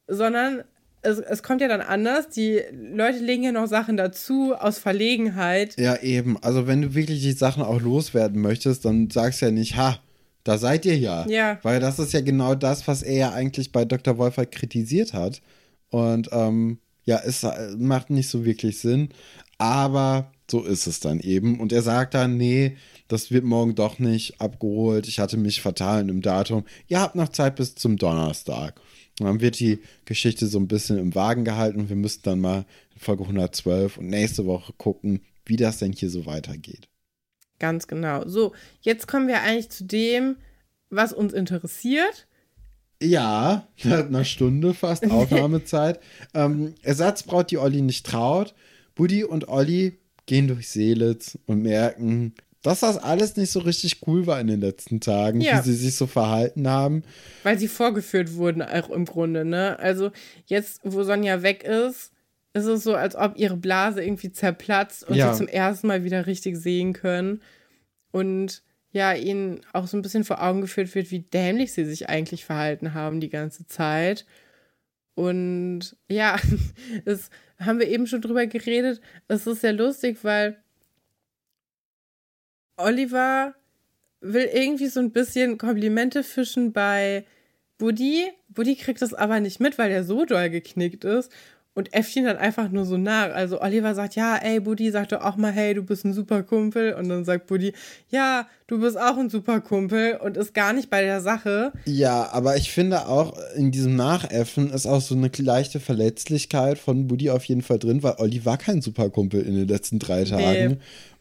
sondern es, es kommt ja dann anders. Die Leute legen ja noch Sachen dazu aus Verlegenheit. Ja, eben. Also, wenn du wirklich die Sachen auch loswerden möchtest, dann sagst du ja nicht, ha, da seid ihr ja. Ja. Weil das ist ja genau das, was er ja eigentlich bei Dr. Wolfert kritisiert hat. Und ähm, ja, es äh, macht nicht so wirklich Sinn. Aber so ist es dann eben. Und er sagt dann, nee, das wird morgen doch nicht abgeholt. Ich hatte mich vertan im Datum. Ihr habt noch Zeit bis zum Donnerstag. Und dann wird die Geschichte so ein bisschen im Wagen gehalten und wir müssen dann mal in Folge 112 und nächste Woche gucken, wie das denn hier so weitergeht. Ganz genau. So, jetzt kommen wir eigentlich zu dem, was uns interessiert. Ja, nach einer Stunde fast [LAUGHS] Aufnahmezeit. ähm, Ersatzbraut, die Olli nicht traut. Buddy und Olli gehen durch Seelitz und merken, dass das alles nicht so richtig cool war in den letzten Tagen, Ja. wie sie sich so verhalten haben. Weil sie vorgeführt wurden, auch im Grunde, ne? Also jetzt, wo Sonja weg ist, ist es so, als ob ihre Blase irgendwie zerplatzt und Ja. sie zum ersten Mal wieder richtig sehen können. Und ja, ihnen auch so ein bisschen vor Augen geführt wird, wie dämlich sie sich eigentlich verhalten haben die ganze Zeit. Und ja, [LAUGHS] das haben wir eben schon drüber geredet. Es ist sehr lustig, weil Oliver will irgendwie so ein bisschen Komplimente fischen bei Buddy. Buddy kriegt das aber nicht mit, weil er so doll geknickt ist. Und Äffchen dann einfach nur so nach. Also Oliver sagt, ja, ey, Buddy, sag doch auch mal, hey, du bist ein super Kumpel. Und dann sagt Buddy, ja, du bist auch ein super Kumpel und ist gar nicht bei der Sache. Ja, aber ich finde auch in diesem Nachäffen ist auch so eine leichte Verletzlichkeit von Buddy auf jeden Fall drin, weil Olli war kein Superkumpel in den letzten drei Tagen. Nee.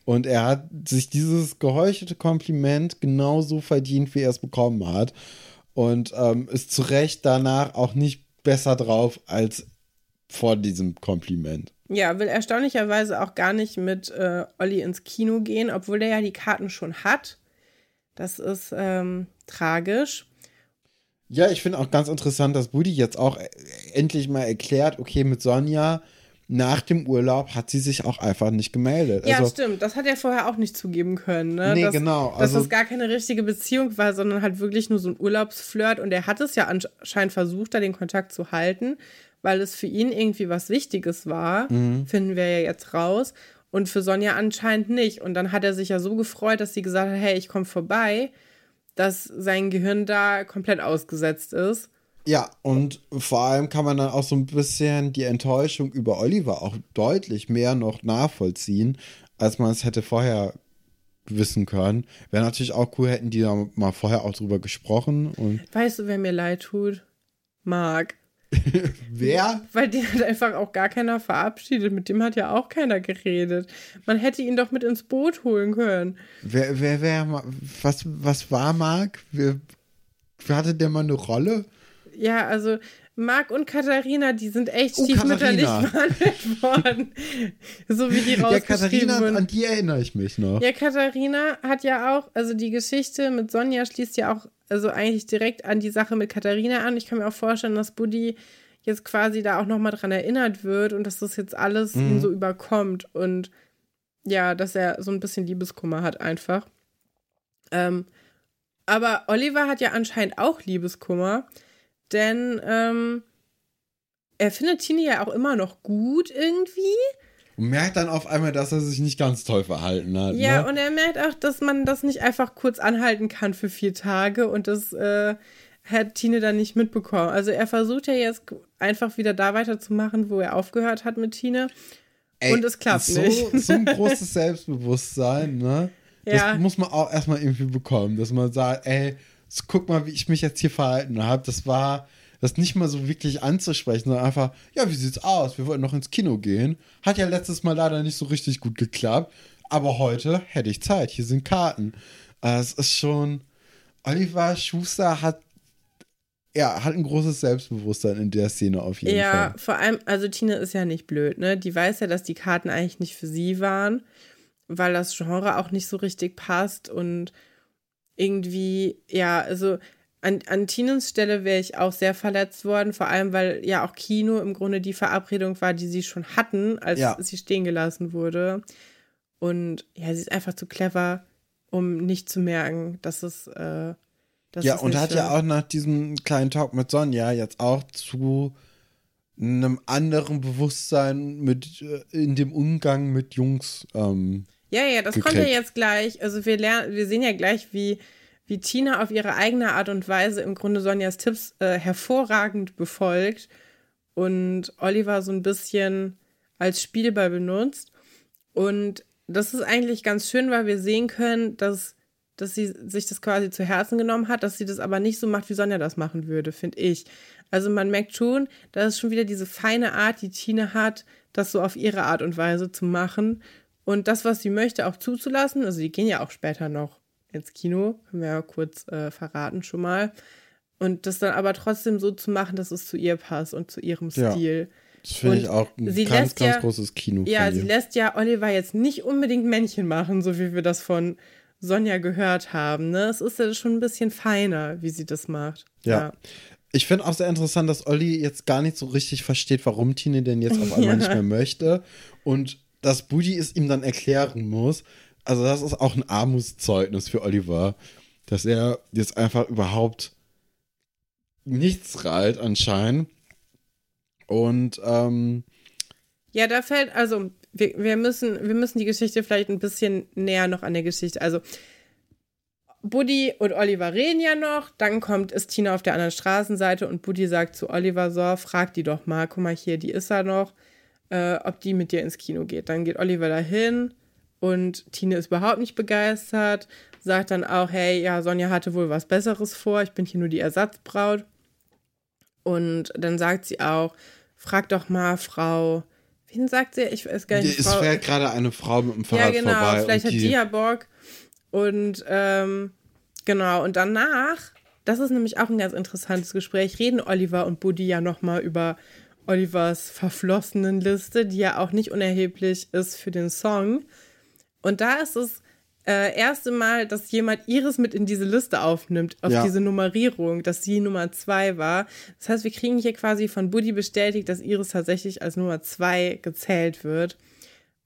Und er hat sich dieses geheuchelte Kompliment genauso verdient, wie er es bekommen hat. Und ähm, ist zu Recht danach auch nicht besser drauf als vor diesem Kompliment. Ja, will erstaunlicherweise auch gar nicht mit äh, Olli ins Kino gehen, obwohl der ja die Karten schon hat. Das ist ähm, tragisch. Ja, ich finde auch ganz interessant, dass Buddy jetzt auch äh, endlich mal erklärt, okay, mit Sonja nach dem Urlaub hat sie sich auch einfach nicht gemeldet. Ja, also, stimmt. Das hat er vorher auch nicht zugeben können. Ne? Nee, dass, genau, Dass also- das gar keine richtige Beziehung war, sondern halt wirklich nur so ein Urlaubsflirt. Und er hat es ja anscheinend versucht, da den Kontakt zu halten, weil es für ihn irgendwie was Wichtiges war. Mhm. Finden wir ja jetzt raus. Und für Sonja anscheinend nicht. Und dann hat er sich ja so gefreut, dass sie gesagt hat, hey, ich komme vorbei, dass sein Gehirn da komplett ausgesetzt ist. Ja, und vor allem kann man dann auch so ein bisschen die Enttäuschung über Oliver auch deutlich mehr noch nachvollziehen, als man es hätte vorher wissen können. Wäre natürlich auch cool, hätten die da mal vorher auch drüber gesprochen. Und Weißt du, wer mir leid tut? Marc. [LAUGHS] wer? Weil den hat einfach auch gar keiner verabschiedet. Mit dem hat ja auch keiner geredet. Man hätte ihn doch mit ins Boot holen können. Wer, wer, wer, was, was war Marc? Wer, hatte der mal eine Rolle? Ja, also Marc und Katharina, die sind echt Oh, stiefmütterlich Katharina. behandelt [LAUGHS] worden. so wie die Ja, rausgeschrieben Katharina, wurden. an die erinnere ich mich noch. Ja, Katharina hat ja auch, also die Geschichte mit Sonja schließt ja auch, also eigentlich direkt an die Sache mit Katharina an. Ich kann mir auch vorstellen, dass Buddy jetzt quasi da auch nochmal dran erinnert wird und dass das jetzt alles Mhm. ihn so überkommt und ja, dass er so ein bisschen Liebeskummer hat einfach. Ähm, aber Oliver hat ja anscheinend auch Liebeskummer, denn ähm, er findet Tini ja auch immer noch gut irgendwie. Und merkt dann auf einmal, dass er sich nicht ganz toll verhalten hat. Ja, ne? und er merkt auch, dass man das nicht einfach kurz anhalten kann für vier Tage und das äh, hat Tine dann nicht mitbekommen. Also er versucht ja jetzt einfach wieder da weiterzumachen, wo er aufgehört hat mit Tine. Ey, und es klappt so, nicht. So ein [LAUGHS] großes Selbstbewusstsein, ne? Ja. Das muss man auch erstmal irgendwie bekommen, dass man sagt, ey, guck mal, wie ich mich jetzt hier verhalten habe. Das war das nicht mal so wirklich anzusprechen, sondern einfach, ja, wie sieht's aus? Wir wollten noch ins Kino gehen. Hat ja letztes Mal leider nicht so richtig gut geklappt, aber heute hätte ich Zeit. Hier sind Karten. Äh, Es ist schon, Oliver Schuster hat, ja, hat ein großes Selbstbewusstsein in der Szene auf jeden Ja, Fall. vor allem, also Tine ist ja nicht blöd, ne? Die weiß ja, dass die Karten eigentlich nicht für sie waren, weil das Genre auch nicht so richtig passt und irgendwie, ja, also an, an Tinens Stelle wäre ich auch sehr verletzt worden, vor allem, weil ja auch Kino im Grunde die Verabredung war, die sie schon hatten, als Ja. sie stehen gelassen wurde. Und ja, sie ist einfach zu clever, um nicht zu merken, dass es, äh, dass ja, es und hat so- ja auch nach diesem kleinen Talk mit Sonja jetzt auch zu einem anderen Bewusstsein mit äh, in dem Umgang mit Jungs. Ähm, ja, ja, das gekriegt. kommt ja jetzt gleich. Also wir lernen, wir sehen ja gleich, wie, wie Tina auf ihre eigene Art und Weise im Grunde Sonjas Tipps äh, hervorragend befolgt und Oliver so ein bisschen als Spielball benutzt. Und das ist eigentlich ganz schön, weil wir sehen können, dass, dass sie sich das quasi zu Herzen genommen hat, dass sie das aber nicht so macht, wie Sonja das machen würde, finde ich. Also man merkt schon, da ist schon wieder diese feine Art, die Tina hat, das so auf ihre Art und Weise zu machen und das, was sie möchte, auch zuzulassen. Also die gehen ja auch später noch ins Kino, können wir ja kurz äh, verraten schon mal. Und das dann aber trotzdem so zu machen, dass es zu ihr passt und zu ihrem Stil. Ja. Das finde ich auch ein ganz, ganz ja, großes Kino. Ja, sie lässt ja Oliver jetzt nicht unbedingt Männchen machen, so wie wir das von Sonja gehört haben. Ne? Es ist ja schon ein bisschen feiner, wie sie das macht. Ja. ja. Ich finde auch sehr interessant, dass Olli jetzt gar nicht so richtig versteht, warum Tine denn jetzt auf einmal ja. [LAUGHS] nicht mehr möchte. Und dass Budi es ihm dann erklären muss. Also, das ist auch ein Armutszeugnis für Oliver, dass er jetzt einfach überhaupt nichts reilt anscheinend. Und ähm, ja, da fällt, also wir, wir, müssen, wir müssen die Geschichte vielleicht ein bisschen näher noch an der Geschichte. Also Buddy und Oliver reden ja noch, dann kommt, ist Tina auf der anderen Straßenseite und Buddy sagt zu Oliver so, frag die doch mal, guck mal hier, die ist da noch, äh, ob die mit dir ins Kino geht. Dann geht Oliver dahin und Tina ist überhaupt nicht begeistert, sagt dann auch, hey, ja, Sonja hatte wohl was Besseres vor, ich bin hier nur die Ersatzbraut. Und dann sagt sie auch, frag doch mal Frau, wen sagt sie? Ich weiß gar nicht. Es fährt gerade eine Frau mit dem Fahrrad ja, genau, vorbei. Vielleicht hat die ja Bock. Und ähm, genau, und danach, das ist nämlich auch ein ganz interessantes Gespräch, reden Oliver und Buddy ja nochmal über Olivers verflossenen Liste, die ja auch nicht unerheblich ist für den Song. Und da ist es äh, erste Mal, dass jemand Iris mit in diese Liste aufnimmt, auf ja. diese Nummerierung, dass sie Nummer zwei war. Das heißt, wir kriegen hier quasi von Buddy bestätigt, dass Iris tatsächlich als Nummer zwei gezählt wird.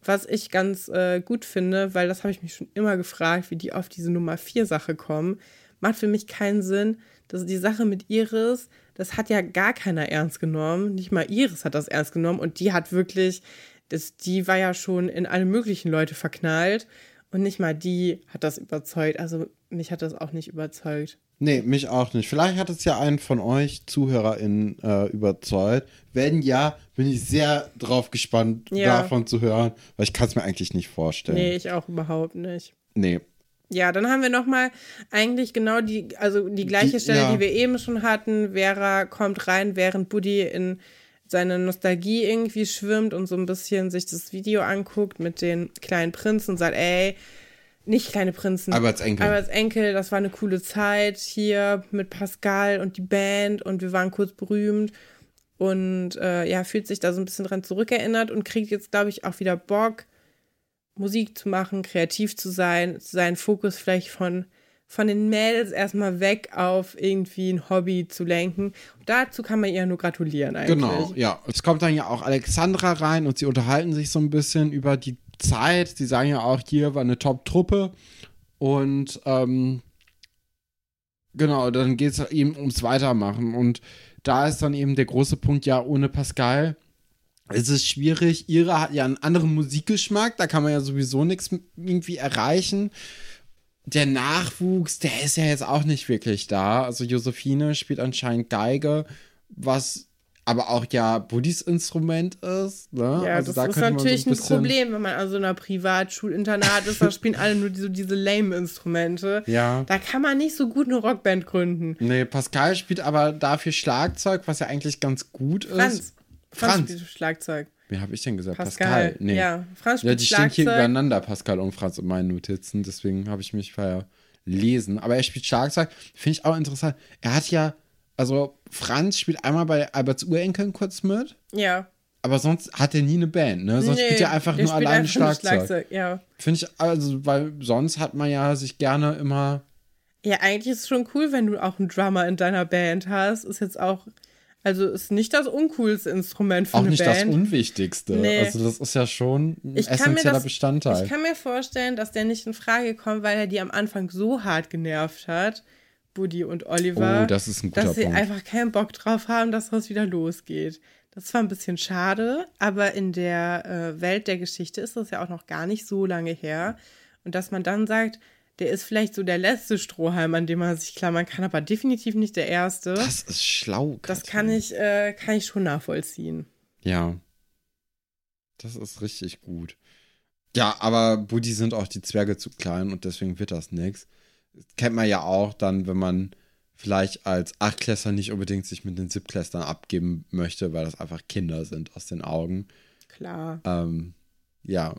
Was ich ganz äh, gut finde, weil das habe ich mich schon immer gefragt, wie die auf diese Nummer vier Sache kommen. Macht für mich keinen Sinn, dass die Sache mit Iris, das hat ja gar keiner ernst genommen. Nicht mal Iris hat das ernst genommen und die hat wirklich, das, die war ja schon in alle möglichen Leute verknallt. Und nicht mal die hat das überzeugt. Also mich hat das auch nicht überzeugt. Nee, mich auch nicht. Vielleicht hat es ja einen von euch ZuhörerInnen äh, überzeugt. Wenn ja, bin ich sehr drauf gespannt, ja. davon zu hören, weil ich kann es mir eigentlich nicht vorstellen. Nee, ich auch überhaupt nicht. Nee. Ja, dann haben wir nochmal eigentlich genau die, also die gleiche Stelle, die, ja. die wir eben schon hatten. Vera kommt rein, während Buddy in seine Nostalgie irgendwie schwimmt und so ein bisschen sich das Video anguckt mit den kleinen Prinzen und sagt, ey, nicht kleine Prinzen. Aber als Enkel. Aber als Enkel, das war eine coole Zeit hier mit Pascal und die Band und wir waren kurz berühmt. Und äh, ja, fühlt sich da so ein bisschen dran zurückerinnert und kriegt jetzt, glaube ich, auch wieder Bock, Musik zu machen, kreativ zu sein, seinen Fokus vielleicht von von den Mädels erstmal weg auf irgendwie ein Hobby zu lenken. Und dazu kann man ihr nur gratulieren eigentlich. Genau, ja. Es kommt dann ja auch Alexandra rein und sie unterhalten sich so ein bisschen über die Zeit. Sie sagen ja auch, hier war eine Top-Truppe. Und ähm, genau, dann geht es eben ums Weitermachen. Und da ist dann eben der große Punkt, ja, ohne Pascal es ist schwierig. Ihre hat ja einen anderen Musikgeschmack, da kann man ja sowieso nichts irgendwie erreichen der Nachwuchs, der ist ja jetzt auch nicht wirklich da. Also Josephine spielt anscheinend Geige, was aber auch ja Buddys Instrument ist. Ne? Ja, also das da ist natürlich so ein, ein, Problem, wenn man an so einer Privatschulinternat ist, da [LAUGHS] spielen alle nur so diese lame Instrumente. Ja. Da kann man nicht so gut eine Rockband gründen. Nee, Pascal spielt aber dafür Schlagzeug, was ja eigentlich ganz gut ist. Franz. Franz, Franz spielt Schlagzeug. Wie habe ich denn gesagt? Pascal. Pascal. Nee. Ja, Franz Ja, die stehen hier übereinander, Pascal und Franz in meinen Notizen. Deswegen habe ich mich verlesen. Aber er spielt Schlagzeug. Finde ich auch interessant. Er hat ja, also Franz spielt einmal bei Alberts Urenkeln kurz mit. Ja. Aber sonst hat er nie eine Band, ne? Sonst nee, spielt er einfach nur alleine einfach Schlagzeug. Schlagzeug ja. Finde ich, also, weil sonst hat man ja sich gerne immer. Ja, eigentlich ist es schon cool, wenn du auch einen Drummer in deiner Band hast. Ist jetzt auch also ist nicht das uncoolste Instrument für Auch nicht Band. das unwichtigste. Nee. Also das ist ja schon ein ich essentieller das, Bestandteil. Ich kann mir vorstellen, dass der nicht in Frage kommt, weil er die am Anfang so hart genervt hat, Buddy und Oliver, oh, das ist ein guter dass sie Punkt. einfach keinen Bock drauf haben, dass das wieder losgeht. Das war ein bisschen schade, aber in der äh, Welt der Geschichte ist das ja auch noch gar nicht so lange her. Und dass man dann sagt, der ist vielleicht so der letzte Strohhalm, an dem man sich klammern kann, aber definitiv nicht der erste. Das ist schlau. Katrin. Das kann ich, äh, kann ich schon nachvollziehen. Ja. Das ist richtig gut. Ja, aber Buddy sind auch die Zwerge zu klein und deswegen wird das nichts. Kennt man ja auch dann, wenn man vielleicht als Achtklässler nicht unbedingt sich mit den Siebtklässlern abgeben möchte, weil das einfach Kinder sind aus den Augen. Klar. Ähm, ja.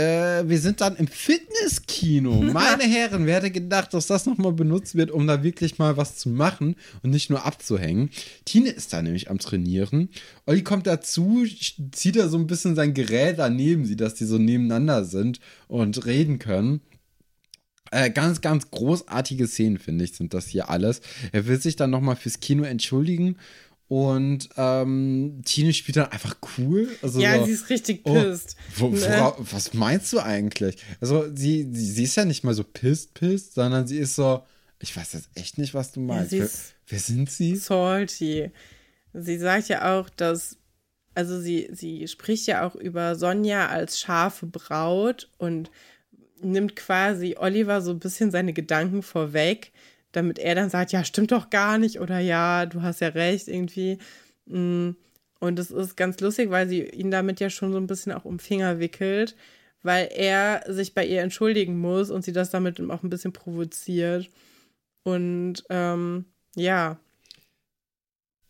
Äh, wir sind dann im Fitnesskino. [LAUGHS] Meine Herren, wer hätte gedacht, dass das nochmal benutzt wird, um da wirklich mal was zu machen und nicht nur abzuhängen. Tine ist da nämlich am Trainieren. Olli kommt dazu, zieht da so ein bisschen sein Gerät daneben sie, dass die so nebeneinander sind und reden können. Äh, ganz, ganz großartige Szenen, finde ich, sind das hier alles. Er will sich dann nochmal fürs Kino entschuldigen und ähm, Tine spielt dann einfach cool. Also ja, so, sie ist richtig pisst. Oh, wo, wora, was meinst du eigentlich? Also, sie, sie, sie, ist ja nicht mal so pisst, pisst, sondern sie ist so, ich weiß jetzt echt nicht, was du meinst. Ja, wer, wer sind sie? Salty. Sie sagt ja auch, dass, also sie, sie spricht ja auch über Sonja als scharfe Braut und nimmt quasi Oliver so ein bisschen seine Gedanken vorweg, damit er dann sagt, ja, stimmt doch gar nicht oder ja, du hast ja recht irgendwie. Mm, und es ist ganz lustig, weil sie ihn damit ja schon so ein bisschen auch um Finger wickelt, weil er sich bei ihr entschuldigen muss und sie das damit auch ein bisschen provoziert. Und ähm, ja.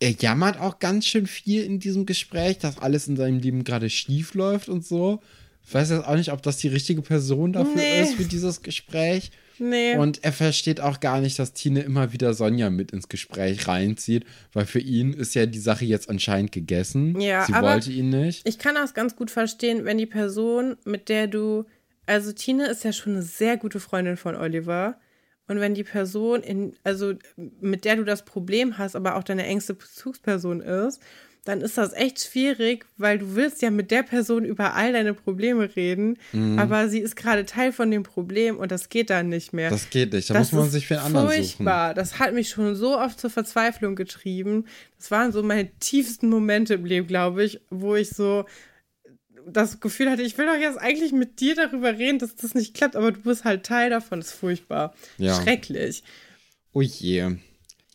Er jammert auch ganz schön viel in diesem Gespräch, dass alles in seinem Leben gerade schief läuft und so. Ich weiß jetzt auch nicht, ob das die richtige Person dafür nee. ist für dieses Gespräch. Nee. Und er versteht auch gar nicht, dass Tine immer wieder Sonja mit ins Gespräch reinzieht, weil für ihn ist ja die Sache jetzt anscheinend gegessen. Ja, Sie aber wollte ihn nicht. Ich kann das ganz gut verstehen, wenn die Person, mit der du, also Tine ist ja schon eine sehr gute Freundin von Oliver. Und wenn die Person, in, also mit der du das Problem hast, aber auch deine engste Bezugsperson ist dann ist das echt schwierig, weil du willst ja mit der Person über all deine Probleme reden, mhm. aber sie ist gerade Teil von dem Problem und das geht dann nicht mehr. Das geht nicht, da das muss man sich für einen anderen furchtbar. suchen. Das hat mich schon so oft zur Verzweiflung getrieben. Das waren so meine tiefsten Momente im Leben, glaube ich, wo ich so das Gefühl hatte, ich will doch jetzt eigentlich mit dir darüber reden, dass das nicht klappt, aber du bist halt Teil davon. Das ist furchtbar. Ja. Schrecklich. Oh je.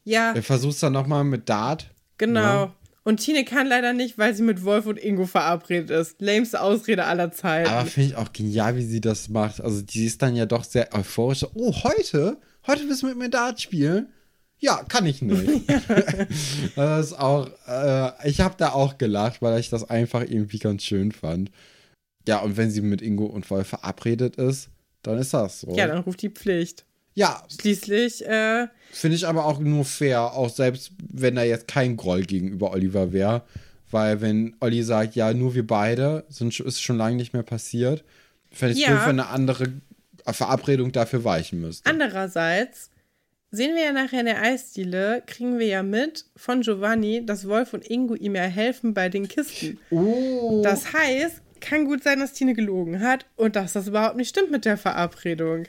Ja. Er versucht dann nochmal mit Dart. Genau. Ja. Und Tine kann leider nicht, weil sie mit Wolf und Ingo verabredet ist. Lämste Ausrede aller Zeiten. Aber finde ich auch genial, wie sie das macht. Also, die ist dann ja doch sehr euphorisch. Oh, heute? Heute willst du mit mir Dart spielen? Ja, kann ich nicht. [LAUGHS] [LAUGHS] das ist auch, äh, ich habe da auch gelacht, weil ich das einfach irgendwie ganz schön fand. Ja, und wenn sie mit Ingo und Wolf verabredet ist, dann ist das so. Ja, dann ruft die Pflicht. Ja. Schließlich. Äh, Finde ich aber auch nur fair, auch selbst wenn da jetzt kein Groll gegenüber Oliver wäre. Weil wenn Olli sagt, ja, nur wir beide, sind, ist schon lange nicht mehr passiert, fände ich ja. doof, wenn eine andere Verabredung dafür weichen müsste. Andererseits sehen wir ja nachher in der Eisdiele, kriegen wir ja mit von Giovanni, dass Wolf und Ingo ihm ja helfen bei den Kisten. Oh. Das heißt, kann gut sein, dass Tine gelogen hat und dass das überhaupt nicht stimmt mit der Verabredung.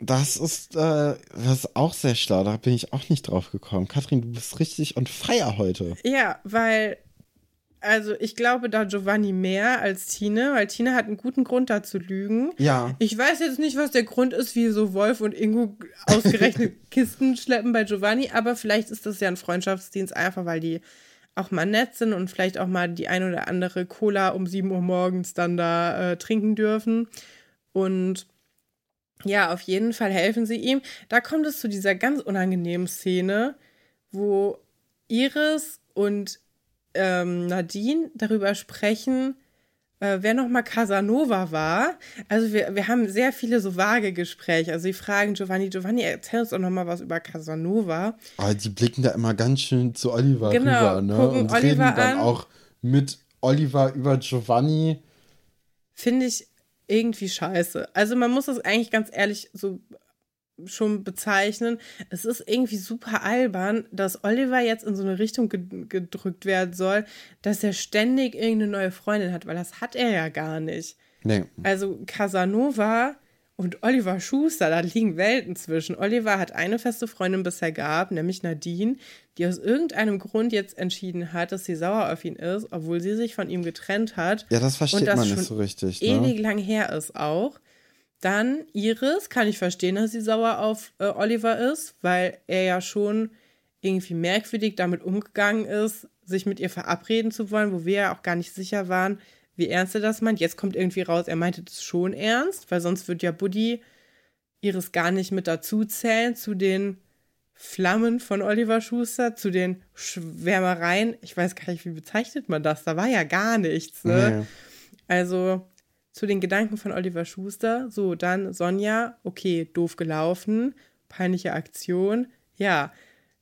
Das ist, äh, das ist auch sehr schlau. Da bin ich auch nicht drauf gekommen. Kathrin, du bist richtig on fire heute. Ja, weil, also ich glaube da Giovanni mehr als Tine, weil Tine hat einen guten Grund da zu lügen. Ja. Ich weiß jetzt nicht, was der Grund ist, wie so Wolf und Ingo ausgerechnet [LAUGHS] Kisten schleppen bei Giovanni, aber vielleicht ist das ja ein Freundschaftsdienst, einfach weil die auch mal nett sind und vielleicht auch mal die ein oder andere Cola um 7 Uhr morgens dann da äh, trinken dürfen. Und ja, auf jeden Fall helfen sie ihm. Da kommt es zu dieser ganz unangenehmen Szene, wo Iris und ähm, Nadine darüber sprechen, äh, wer nochmal Casanova war. Also wir, wir haben sehr viele so vage Gespräche. Also sie fragen Giovanni, Giovanni, erzähl uns doch nochmal was über Casanova. Aber die blicken da immer ganz schön zu Oliver genau, rüber, ne? Gucken Und Oliver reden dann an. auch mit Oliver über Giovanni. Finde ich irgendwie scheiße. Also man muss das eigentlich ganz ehrlich so schon bezeichnen. Es ist irgendwie super albern, dass Oliver jetzt in so eine Richtung gedrückt werden soll, dass er ständig irgendeine neue Freundin hat, weil das hat er ja gar nicht. Nee. Also Casanova und Oliver Schuster, da liegen Welten zwischen. Oliver hat eine feste Freundin bisher gehabt, nämlich Nadine, die aus irgendeinem Grund jetzt entschieden hat, dass sie sauer auf ihn ist, obwohl sie sich von ihm getrennt hat. Ja, das versteht und das man schon nicht so richtig. Ne? ewig lang her ist auch. Dann Iris, kann ich verstehen, dass sie sauer auf äh, Oliver ist, weil er ja schon irgendwie merkwürdig damit umgegangen ist, sich mit ihr verabreden zu wollen, wo wir ja auch gar nicht sicher waren, wie ernst er das meint. Jetzt kommt irgendwie raus, er meinte das schon ernst, weil sonst wird ja Buddy Iris gar nicht mit dazu zählen zu den Flammen von Oliver Schuster, zu den Schwärmereien. Ich weiß gar nicht, wie bezeichnet man das? Da war ja gar nichts, ne? Nee. Also zu den Gedanken von Oliver Schuster. So, dann Sonja, okay, doof gelaufen, peinliche Aktion. Ja,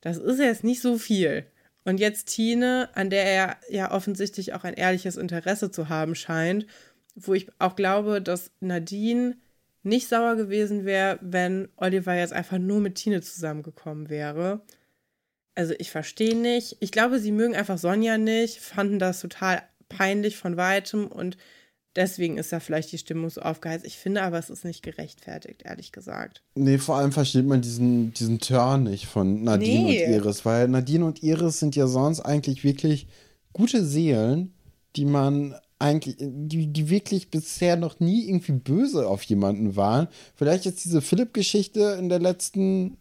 das ist jetzt nicht so viel. Und jetzt Tine, an der er ja offensichtlich auch ein ehrliches Interesse zu haben scheint, wo ich auch glaube, dass Nadine nicht sauer gewesen wäre, wenn Oliver jetzt einfach nur mit Tine zusammengekommen wäre. Also ich verstehe nicht. Ich glaube, sie mögen einfach Sonja nicht, fanden das total peinlich von weitem und deswegen ist da vielleicht die Stimmung so aufgeheizt. Ich finde aber, es ist nicht gerechtfertigt, ehrlich gesagt. Nee, vor allem versteht man diesen, diesen Turn nicht von Nadine Nee. und Iris, weil Nadine und Iris sind ja sonst eigentlich wirklich gute Seelen, die man eigentlich, die, die wirklich bisher noch nie irgendwie böse auf jemanden waren. Vielleicht jetzt diese Philipp-Geschichte in der letzten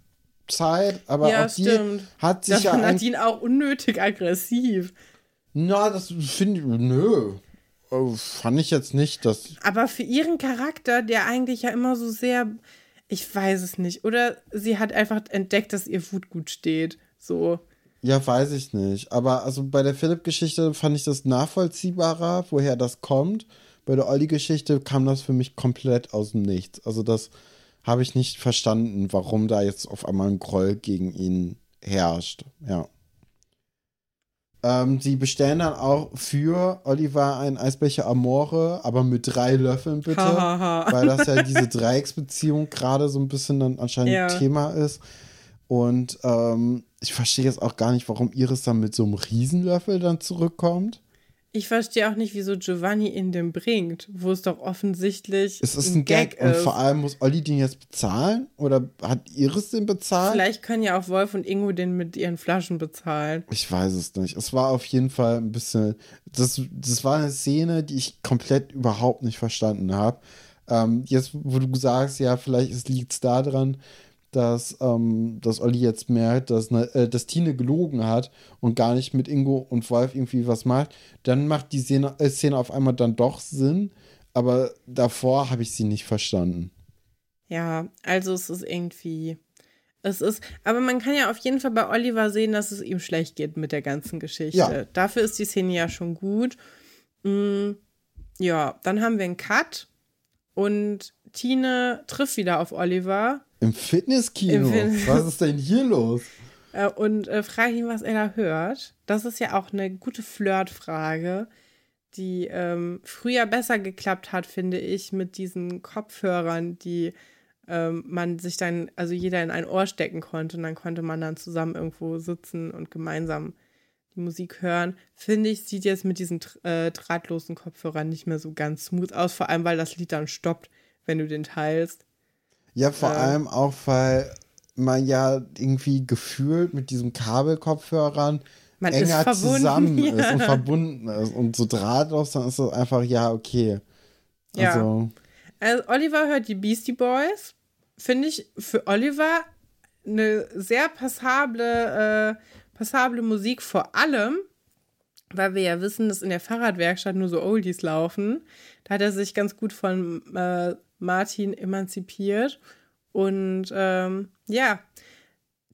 Zeit, aber Ja, auch die stimmt. hat Da sich ja war eigentlich, Nadine auch unnötig aggressiv. na, das finde ich, nö, Oh, fand ich jetzt nicht, dass Aber für ihren Charakter, der eigentlich ja immer so sehr, ich weiß es nicht. Oder sie hat einfach entdeckt, dass ihr Wut gut steht. So. Ja, weiß ich nicht. Aber also bei der Philipp-Geschichte fand ich das nachvollziehbarer, woher das kommt. Bei der Olli-Geschichte kam das für mich komplett aus dem Nichts. Also das habe ich nicht verstanden, warum da jetzt auf einmal ein Groll gegen ihn herrscht. Ja. Ähm, sie bestellen dann auch für Oliver einen Eisbecher Amore, aber mit drei Löffeln bitte. Hahaha. weil das ja [LAUGHS] diese Dreiecksbeziehung gerade so ein bisschen dann anscheinend Ja. Thema ist. Und ähm, ich verstehe jetzt auch gar nicht, warum Iris dann mit so einem Riesenlöffel dann zurückkommt. Ich verstehe auch nicht, wieso Giovanni ihn dem bringt, wo es doch offensichtlich Es ist ein Gag, und vor allem muss Olli den jetzt bezahlen? Oder hat Iris den bezahlt? Vielleicht können ja auch Wolf und Ingo den mit ihren Flaschen bezahlen. Ich weiß es nicht. Es war auf jeden Fall ein bisschen. Das, das war eine Szene, die ich komplett überhaupt nicht verstanden habe. Ähm, jetzt, wo du sagst, ja, vielleicht liegt es daran, dass, ähm, dass Olli jetzt merkt, dass, ne, äh, dass Tine gelogen hat und gar nicht mit Ingo und Wolf irgendwie was macht, dann macht die Szene, äh, Szene auf einmal dann doch Sinn. Aber davor habe ich sie nicht verstanden. Ja, also es ist irgendwie. Es ist, aber man kann ja auf jeden Fall bei Oliver sehen, dass es ihm schlecht geht mit der ganzen Geschichte. Ja. Dafür ist die Szene ja schon gut. Mm, ja, dann haben wir einen Cut und Tine trifft wieder auf Oliver Im Fitnesskino? Im was ist denn hier los? äh, und äh, fragt ihn, was er da hört. Das ist ja auch eine gute Flirtfrage, die ähm, früher besser geklappt hat, finde ich, mit diesen Kopfhörern, die ähm, man sich dann, also jeder in ein Ohr stecken konnte und dann konnte man dann zusammen irgendwo sitzen und gemeinsam die Musik hören. Finde ich, sieht jetzt mit diesen äh, drahtlosen Kopfhörern nicht mehr so ganz smooth aus, vor allem weil das Lied dann stoppt, wenn du den teilst. Ja, vor Äh. allem auch, weil man ja irgendwie gefühlt mit diesen Kabelkopfhörern Man ist enger verbunden, zusammen ja. [LAUGHS] ist und verbunden ist. Und so drahtlos, dann ist das einfach, ja, okay. Ja. Also, Also Oliver hört die Beastie Boys. Finde ich für Oliver eine sehr passable, äh, passable Musik, vor allem, weil wir ja wissen, dass in der Fahrradwerkstatt nur so Oldies laufen. Da hat er sich ganz gut von äh, Martin emanzipiert. Und ähm, ja,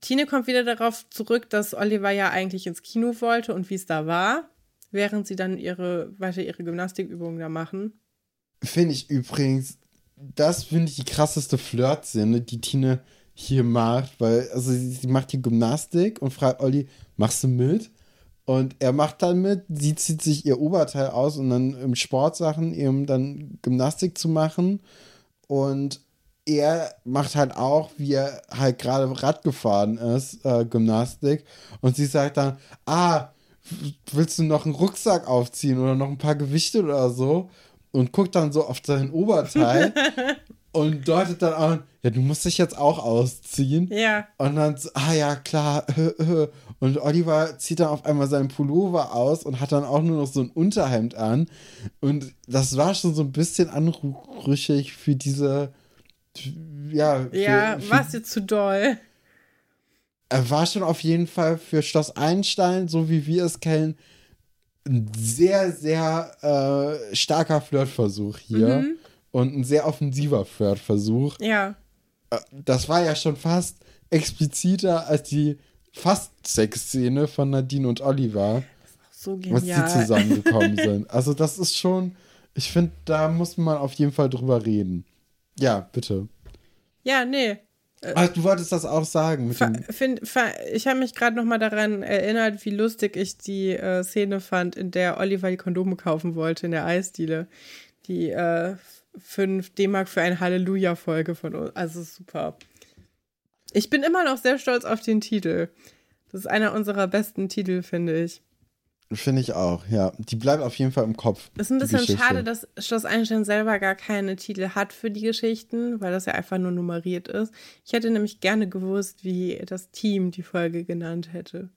Tine kommt wieder darauf zurück, dass Oliver ja eigentlich ins Kino wollte und wie es da war, während sie dann ihre, weiter ihre Gymnastikübungen da machen. finde ich übrigens, das finde ich die krasseste Flirt-Szene, die Tine hier macht, weil, also sie, sie macht hier Gymnastik und fragt Olli, machst du mit? Und er macht dann mit, sie zieht sich ihr Oberteil aus und dann im Sportsachen eben dann Gymnastik zu machen. Und er macht halt auch, wie er halt gerade Rad gefahren ist, äh, Gymnastik. Und sie sagt dann, ah, willst du noch einen Rucksack aufziehen oder noch ein paar Gewichte oder so? Und guckt dann so auf sein Oberteil. [LAUGHS] und deutet dann an, ja, du musst dich jetzt auch ausziehen. Ja. Und dann, ah ja, klar. [LAUGHS] Und Oliver zieht dann auf einmal seinen Pullover aus und hat dann auch nur noch so ein Unterhemd an. Und das war schon so ein bisschen anrüchig für diese, ja. Für, ja, war es jetzt zu doll? Er war schon auf jeden Fall für Schloss Einstein, so wie wir es kennen, ein sehr, sehr äh, starker Flirtversuch hier. Mhm. Und ein sehr offensiver Flirtversuch. Ja. Äh, das war ja schon fast expliziter als die fast Sex-Szene von Nadine und Oliver. So genial. Was die zusammengekommen [LAUGHS] sind. Also, das ist schon, ich finde, da muss man auf jeden Fall drüber reden. Ja, bitte. Ja, nee. Ach, du wolltest das auch sagen. Find, ich habe mich gerade noch mal daran erinnert, wie lustig ich die äh, Szene fand, in der Oliver die Kondome kaufen wollte in der Eisdiele. Die äh, 5 D-Mark für eine Halleluja-Folge von uns. Also super. Ich bin immer noch sehr stolz auf den Titel. Das ist einer unserer besten Titel, finde ich. Finde ich auch, ja. Die bleibt auf jeden Fall im Kopf. Es ist ein bisschen schade, dass Schloss Einstein selber gar keine Titel hat für die Geschichten, weil das ja einfach nur nummeriert ist. Ich hätte nämlich gerne gewusst, wie das Team die Folge genannt hätte.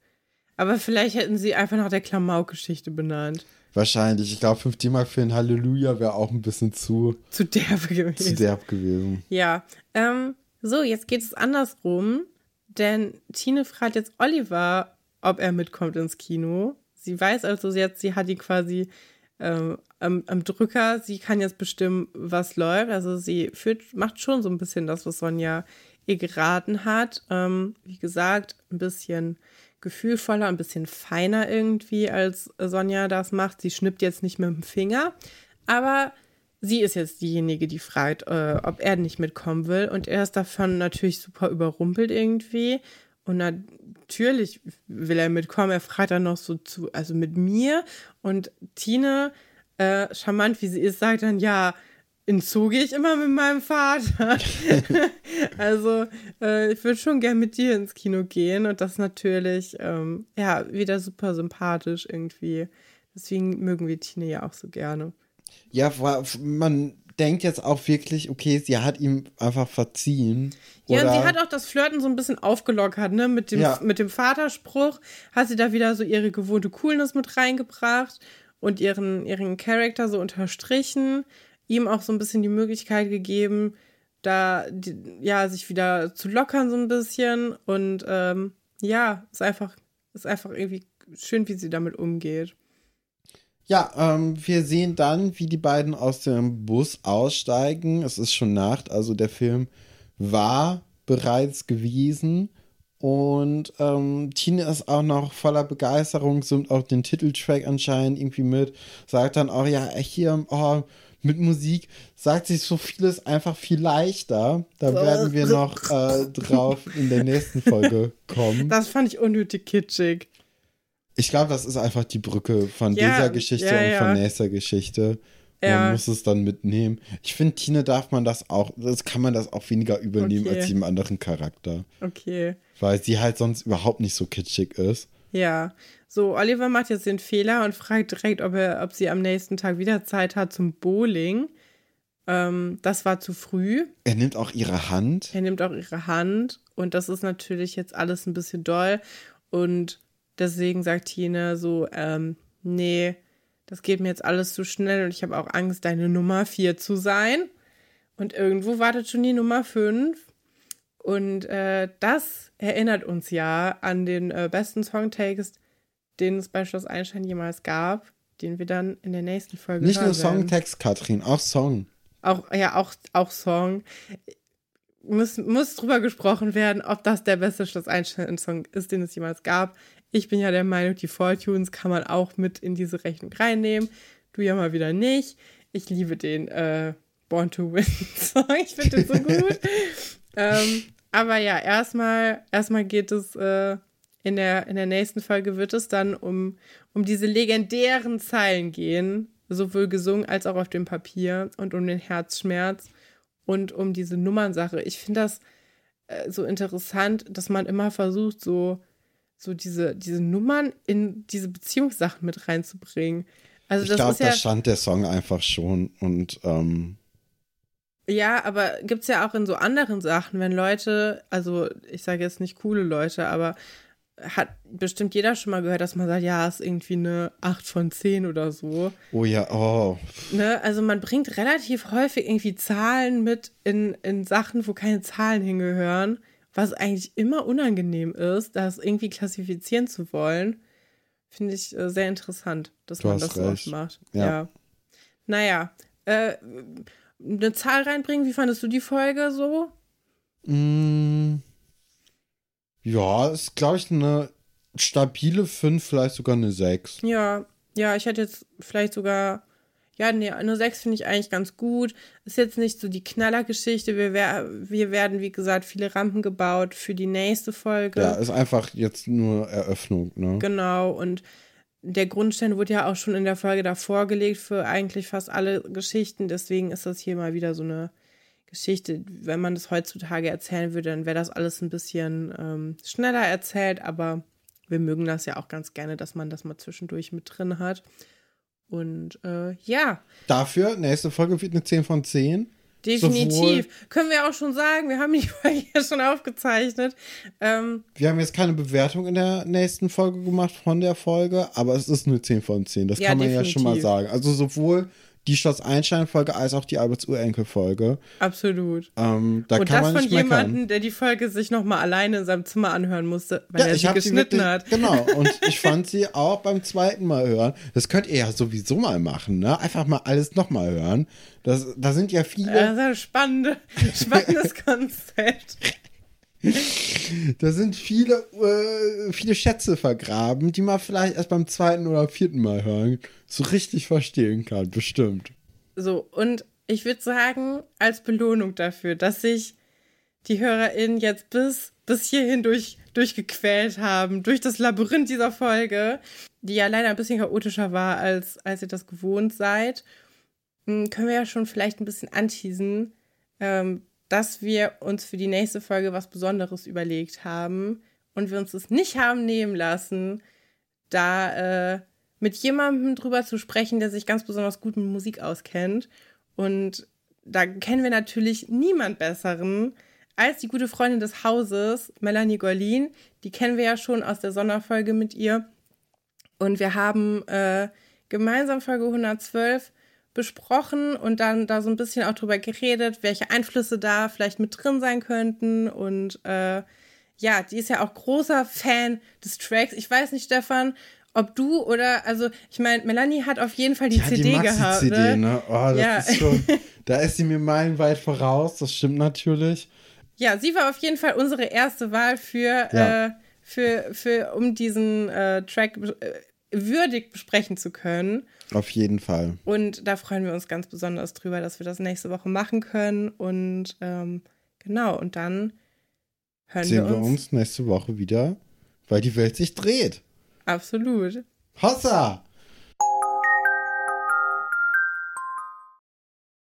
Aber vielleicht hätten sie einfach nach der Klamauk-Geschichte benannt. Wahrscheinlich. Ich glaube, 5 D-Mark für ein Halleluja wäre auch ein bisschen zu, zu derb gewesen. Zu derb gewesen. Ja. Ähm, so, jetzt geht es andersrum, denn Tine fragt jetzt Oliver, ob er mitkommt ins Kino. Sie weiß also jetzt, sie hat ihn quasi ähm, am, am, Drücker. Sie kann jetzt bestimmen, was läuft. Also sie führt, macht schon so ein bisschen das, was Sonja ihr geraten hat. Ähm, wie gesagt, ein bisschen gefühlvoller, ein bisschen feiner irgendwie, als Sonja das macht. Sie schnippt jetzt nicht mit dem Finger, aber sie ist jetzt diejenige, die fragt, äh, ob er nicht mitkommen will. Und er ist davon natürlich super überrumpelt irgendwie. Und natürlich will er mitkommen. Er fragt dann noch so zu, also mit mir. Und Tine, äh, charmant wie sie ist, sagt dann, ja, in Zoo gehe ich immer mit meinem Vater. [LAUGHS] [LAUGHS] also äh, ich würde schon gern mit dir ins Kino gehen und das natürlich, ähm, ja, wieder super sympathisch irgendwie. Deswegen mögen wir Tine ja auch so gerne. Ja, man denkt jetzt auch wirklich, okay, sie hat ihm einfach verziehen. Ja, und sie hat auch das Flirten so ein bisschen aufgelockert, ne? Mit dem, ja. mit dem Vaterspruch hat sie da wieder so ihre gewohnte Coolness mit reingebracht und ihren, ihren Charakter so unterstrichen ihm auch so ein bisschen die Möglichkeit gegeben, da die, ja sich wieder zu lockern so ein bisschen und ähm, ja, ist einfach ist einfach irgendwie schön, wie sie damit umgeht. Ja, ähm, wir sehen dann, wie die beiden aus dem Bus aussteigen. Es ist schon Nacht, also der Film war bereits gewesen. Und ähm, Tine ist auch noch voller Begeisterung, summt auch den Titeltrack anscheinend irgendwie mit, sagt dann auch, ja, hier, oh, mit Musik sagt sich so vieles einfach viel leichter. Da werden wir noch äh, drauf in der nächsten Folge [LAUGHS] kommen. Das fand ich unnötig kitschig. Ich glaube, das ist einfach die Brücke von ja, dieser Geschichte ja, und von nächster Geschichte. Man muss es dann mitnehmen. Ich finde, Tine darf man das auch, das kann man das auch weniger übernehmen okay. als jedem anderen Charakter. Okay. Weil sie halt sonst überhaupt nicht so kitschig ist. Ja. So, Oliver macht jetzt den Fehler und fragt direkt, ob, er, ob sie am nächsten Tag wieder Zeit hat zum Bowling. Ähm, das war zu früh. Er nimmt auch ihre Hand. Er nimmt auch ihre Hand. Und das ist natürlich jetzt alles ein bisschen doll. Und deswegen sagt Tine so, ähm, nee, das geht mir jetzt alles zu schnell und ich habe auch Angst, deine Nummer 4 zu sein. Und irgendwo wartet schon die Nummer 5. Und äh, das erinnert uns ja an den äh, besten Songtext den es bei Schloss Einstein jemals gab, den wir dann in der nächsten Folge Nicht nur Songtext, Katrin, auch Song. Auch, ja, auch, auch Song. Muss, muss drüber gesprochen werden, ob das der beste Schloss Einstein-Song ist, den es jemals gab. Ich bin ja der Meinung, die Fortunes kann man auch mit in diese Rechnung reinnehmen. Du ja mal wieder nicht. Ich liebe den äh, Born to Win Song. Ich finde den so gut. [LAUGHS] ähm, aber ja, erstmal, erstmal geht es äh, in der, in der nächsten Folge wird es dann um, um diese legendären Zeilen gehen, sowohl gesungen als auch auf dem Papier und um den Herzschmerz und um diese Nummernsache. Ich finde das äh, so interessant, dass man immer versucht, so, so diese, diese Nummern in diese Beziehungssachen mit reinzubringen. Also ich glaube, ja, da stand der Song einfach schon und ähm, Ja, aber gibt es ja auch in so anderen Sachen, wenn Leute, also ich sage jetzt nicht coole Leute, aber hat bestimmt jeder schon mal gehört, dass man sagt, ja, ist irgendwie eine 8 von 10 oder so. Oh ja, oh. Ne? Also man bringt relativ häufig irgendwie Zahlen mit in, in Sachen, wo keine Zahlen hingehören, was eigentlich immer unangenehm ist, das irgendwie klassifizieren zu wollen. Finde ich äh, sehr interessant, dass Du man das so recht. oft macht. Ja. Ja. Naja, äh, eine Zahl reinbringen, wie fandest du die Folge so? Mm, ja, ist, glaube ich, eine stabile 5, vielleicht sogar eine 6. Ja, ja, ich hätte jetzt vielleicht sogar, ja, nee, eine 6 finde ich eigentlich ganz gut. Ist jetzt nicht so die Knallergeschichte. Wir, wer, wir werden, wie gesagt, viele Rampen gebaut für die nächste Folge. Ja, ist einfach jetzt nur Eröffnung, ne? Genau, und der Grundstein wurde ja auch schon in der Folge davor gelegt für eigentlich fast alle Geschichten. Deswegen ist das hier mal wieder so eine Geschichte. Wenn man das heutzutage erzählen würde, dann wäre das alles ein bisschen ähm, schneller erzählt, aber wir mögen das ja auch ganz gerne, dass man das mal zwischendurch mit drin hat. Und äh, ja, Dafür, nächste Folge wird eine 10 von 10. definitiv. Sowohl- Können wir auch schon sagen, wir haben die [LAUGHS] Folge ja schon aufgezeichnet. Ähm, Wir haben jetzt keine Bewertung in der nächsten Folge gemacht von der Folge, aber es ist eine 10 von 10. Das Ja, kann man ja schon mal definitiv. sagen. Also sowohl die Schloss Einstein-Folge als auch die Albers-Urenkel-Folge. absolut. Ähm, da und kann das man von jemandem, der die Folge sich nochmal alleine in seinem Zimmer anhören musste, weil er ich sie geschnitten wirklich- hat. Genau, [LAUGHS] und ich fand sie auch beim zweiten Mal hören. Das könnt ihr ja sowieso mal machen, ne? Einfach mal alles nochmal hören. Das, da sind ja viele, Das ist ein spannende, [LAUGHS] spannendes Konzept. [LAUGHS] da sind viele, äh, viele Schätze vergraben, die man vielleicht erst beim zweiten oder vierten Mal hören so richtig verstehen kann, bestimmt. So, und ich würde sagen, als Belohnung dafür, dass sich die HörerInnen jetzt bis, bis hierhin durch, durchgequält haben, durch das Labyrinth dieser Folge, die ja leider ein bisschen chaotischer war, als, als ihr das gewohnt seid, m, können wir ja schon vielleicht ein bisschen anteasen, ähm, dass wir uns für die nächste Folge was Besonderes überlegt haben und wir uns das nicht haben nehmen lassen, da äh, mit jemandem drüber zu sprechen, der sich ganz besonders gut mit Musik auskennt. Und da kennen wir natürlich niemand Besseren als die gute Freundin des Hauses, Melanie Gorlin. Die kennen wir ja schon aus der Sonderfolge mit ihr. Und wir haben äh, gemeinsam Folge 112 besprochen und dann da so ein bisschen auch drüber geredet, welche Einflüsse da vielleicht mit drin sein könnten. Und äh, ja, die ist ja auch großer Fan des Tracks. Ich weiß nicht, Stefan, ob du oder, also ich meine, Melanie hat auf jeden Fall die Ja, CD die gehabt. Maxi-CD, ne? ne? Oh, das Ja. ist schon, da ist sie mir meilenweit voraus, das stimmt natürlich. Ja, sie war auf jeden Fall unsere erste Wahl für, Ja. äh, für, für um diesen äh, Track äh, würdig besprechen zu können. Auf jeden Fall. Und da freuen wir uns ganz besonders drüber, dass wir das nächste Woche machen können. Und ähm, genau, und dann hören Sehen wir wir uns. uns nächste Woche wieder, weil die Welt sich dreht. Absolut. Hossa!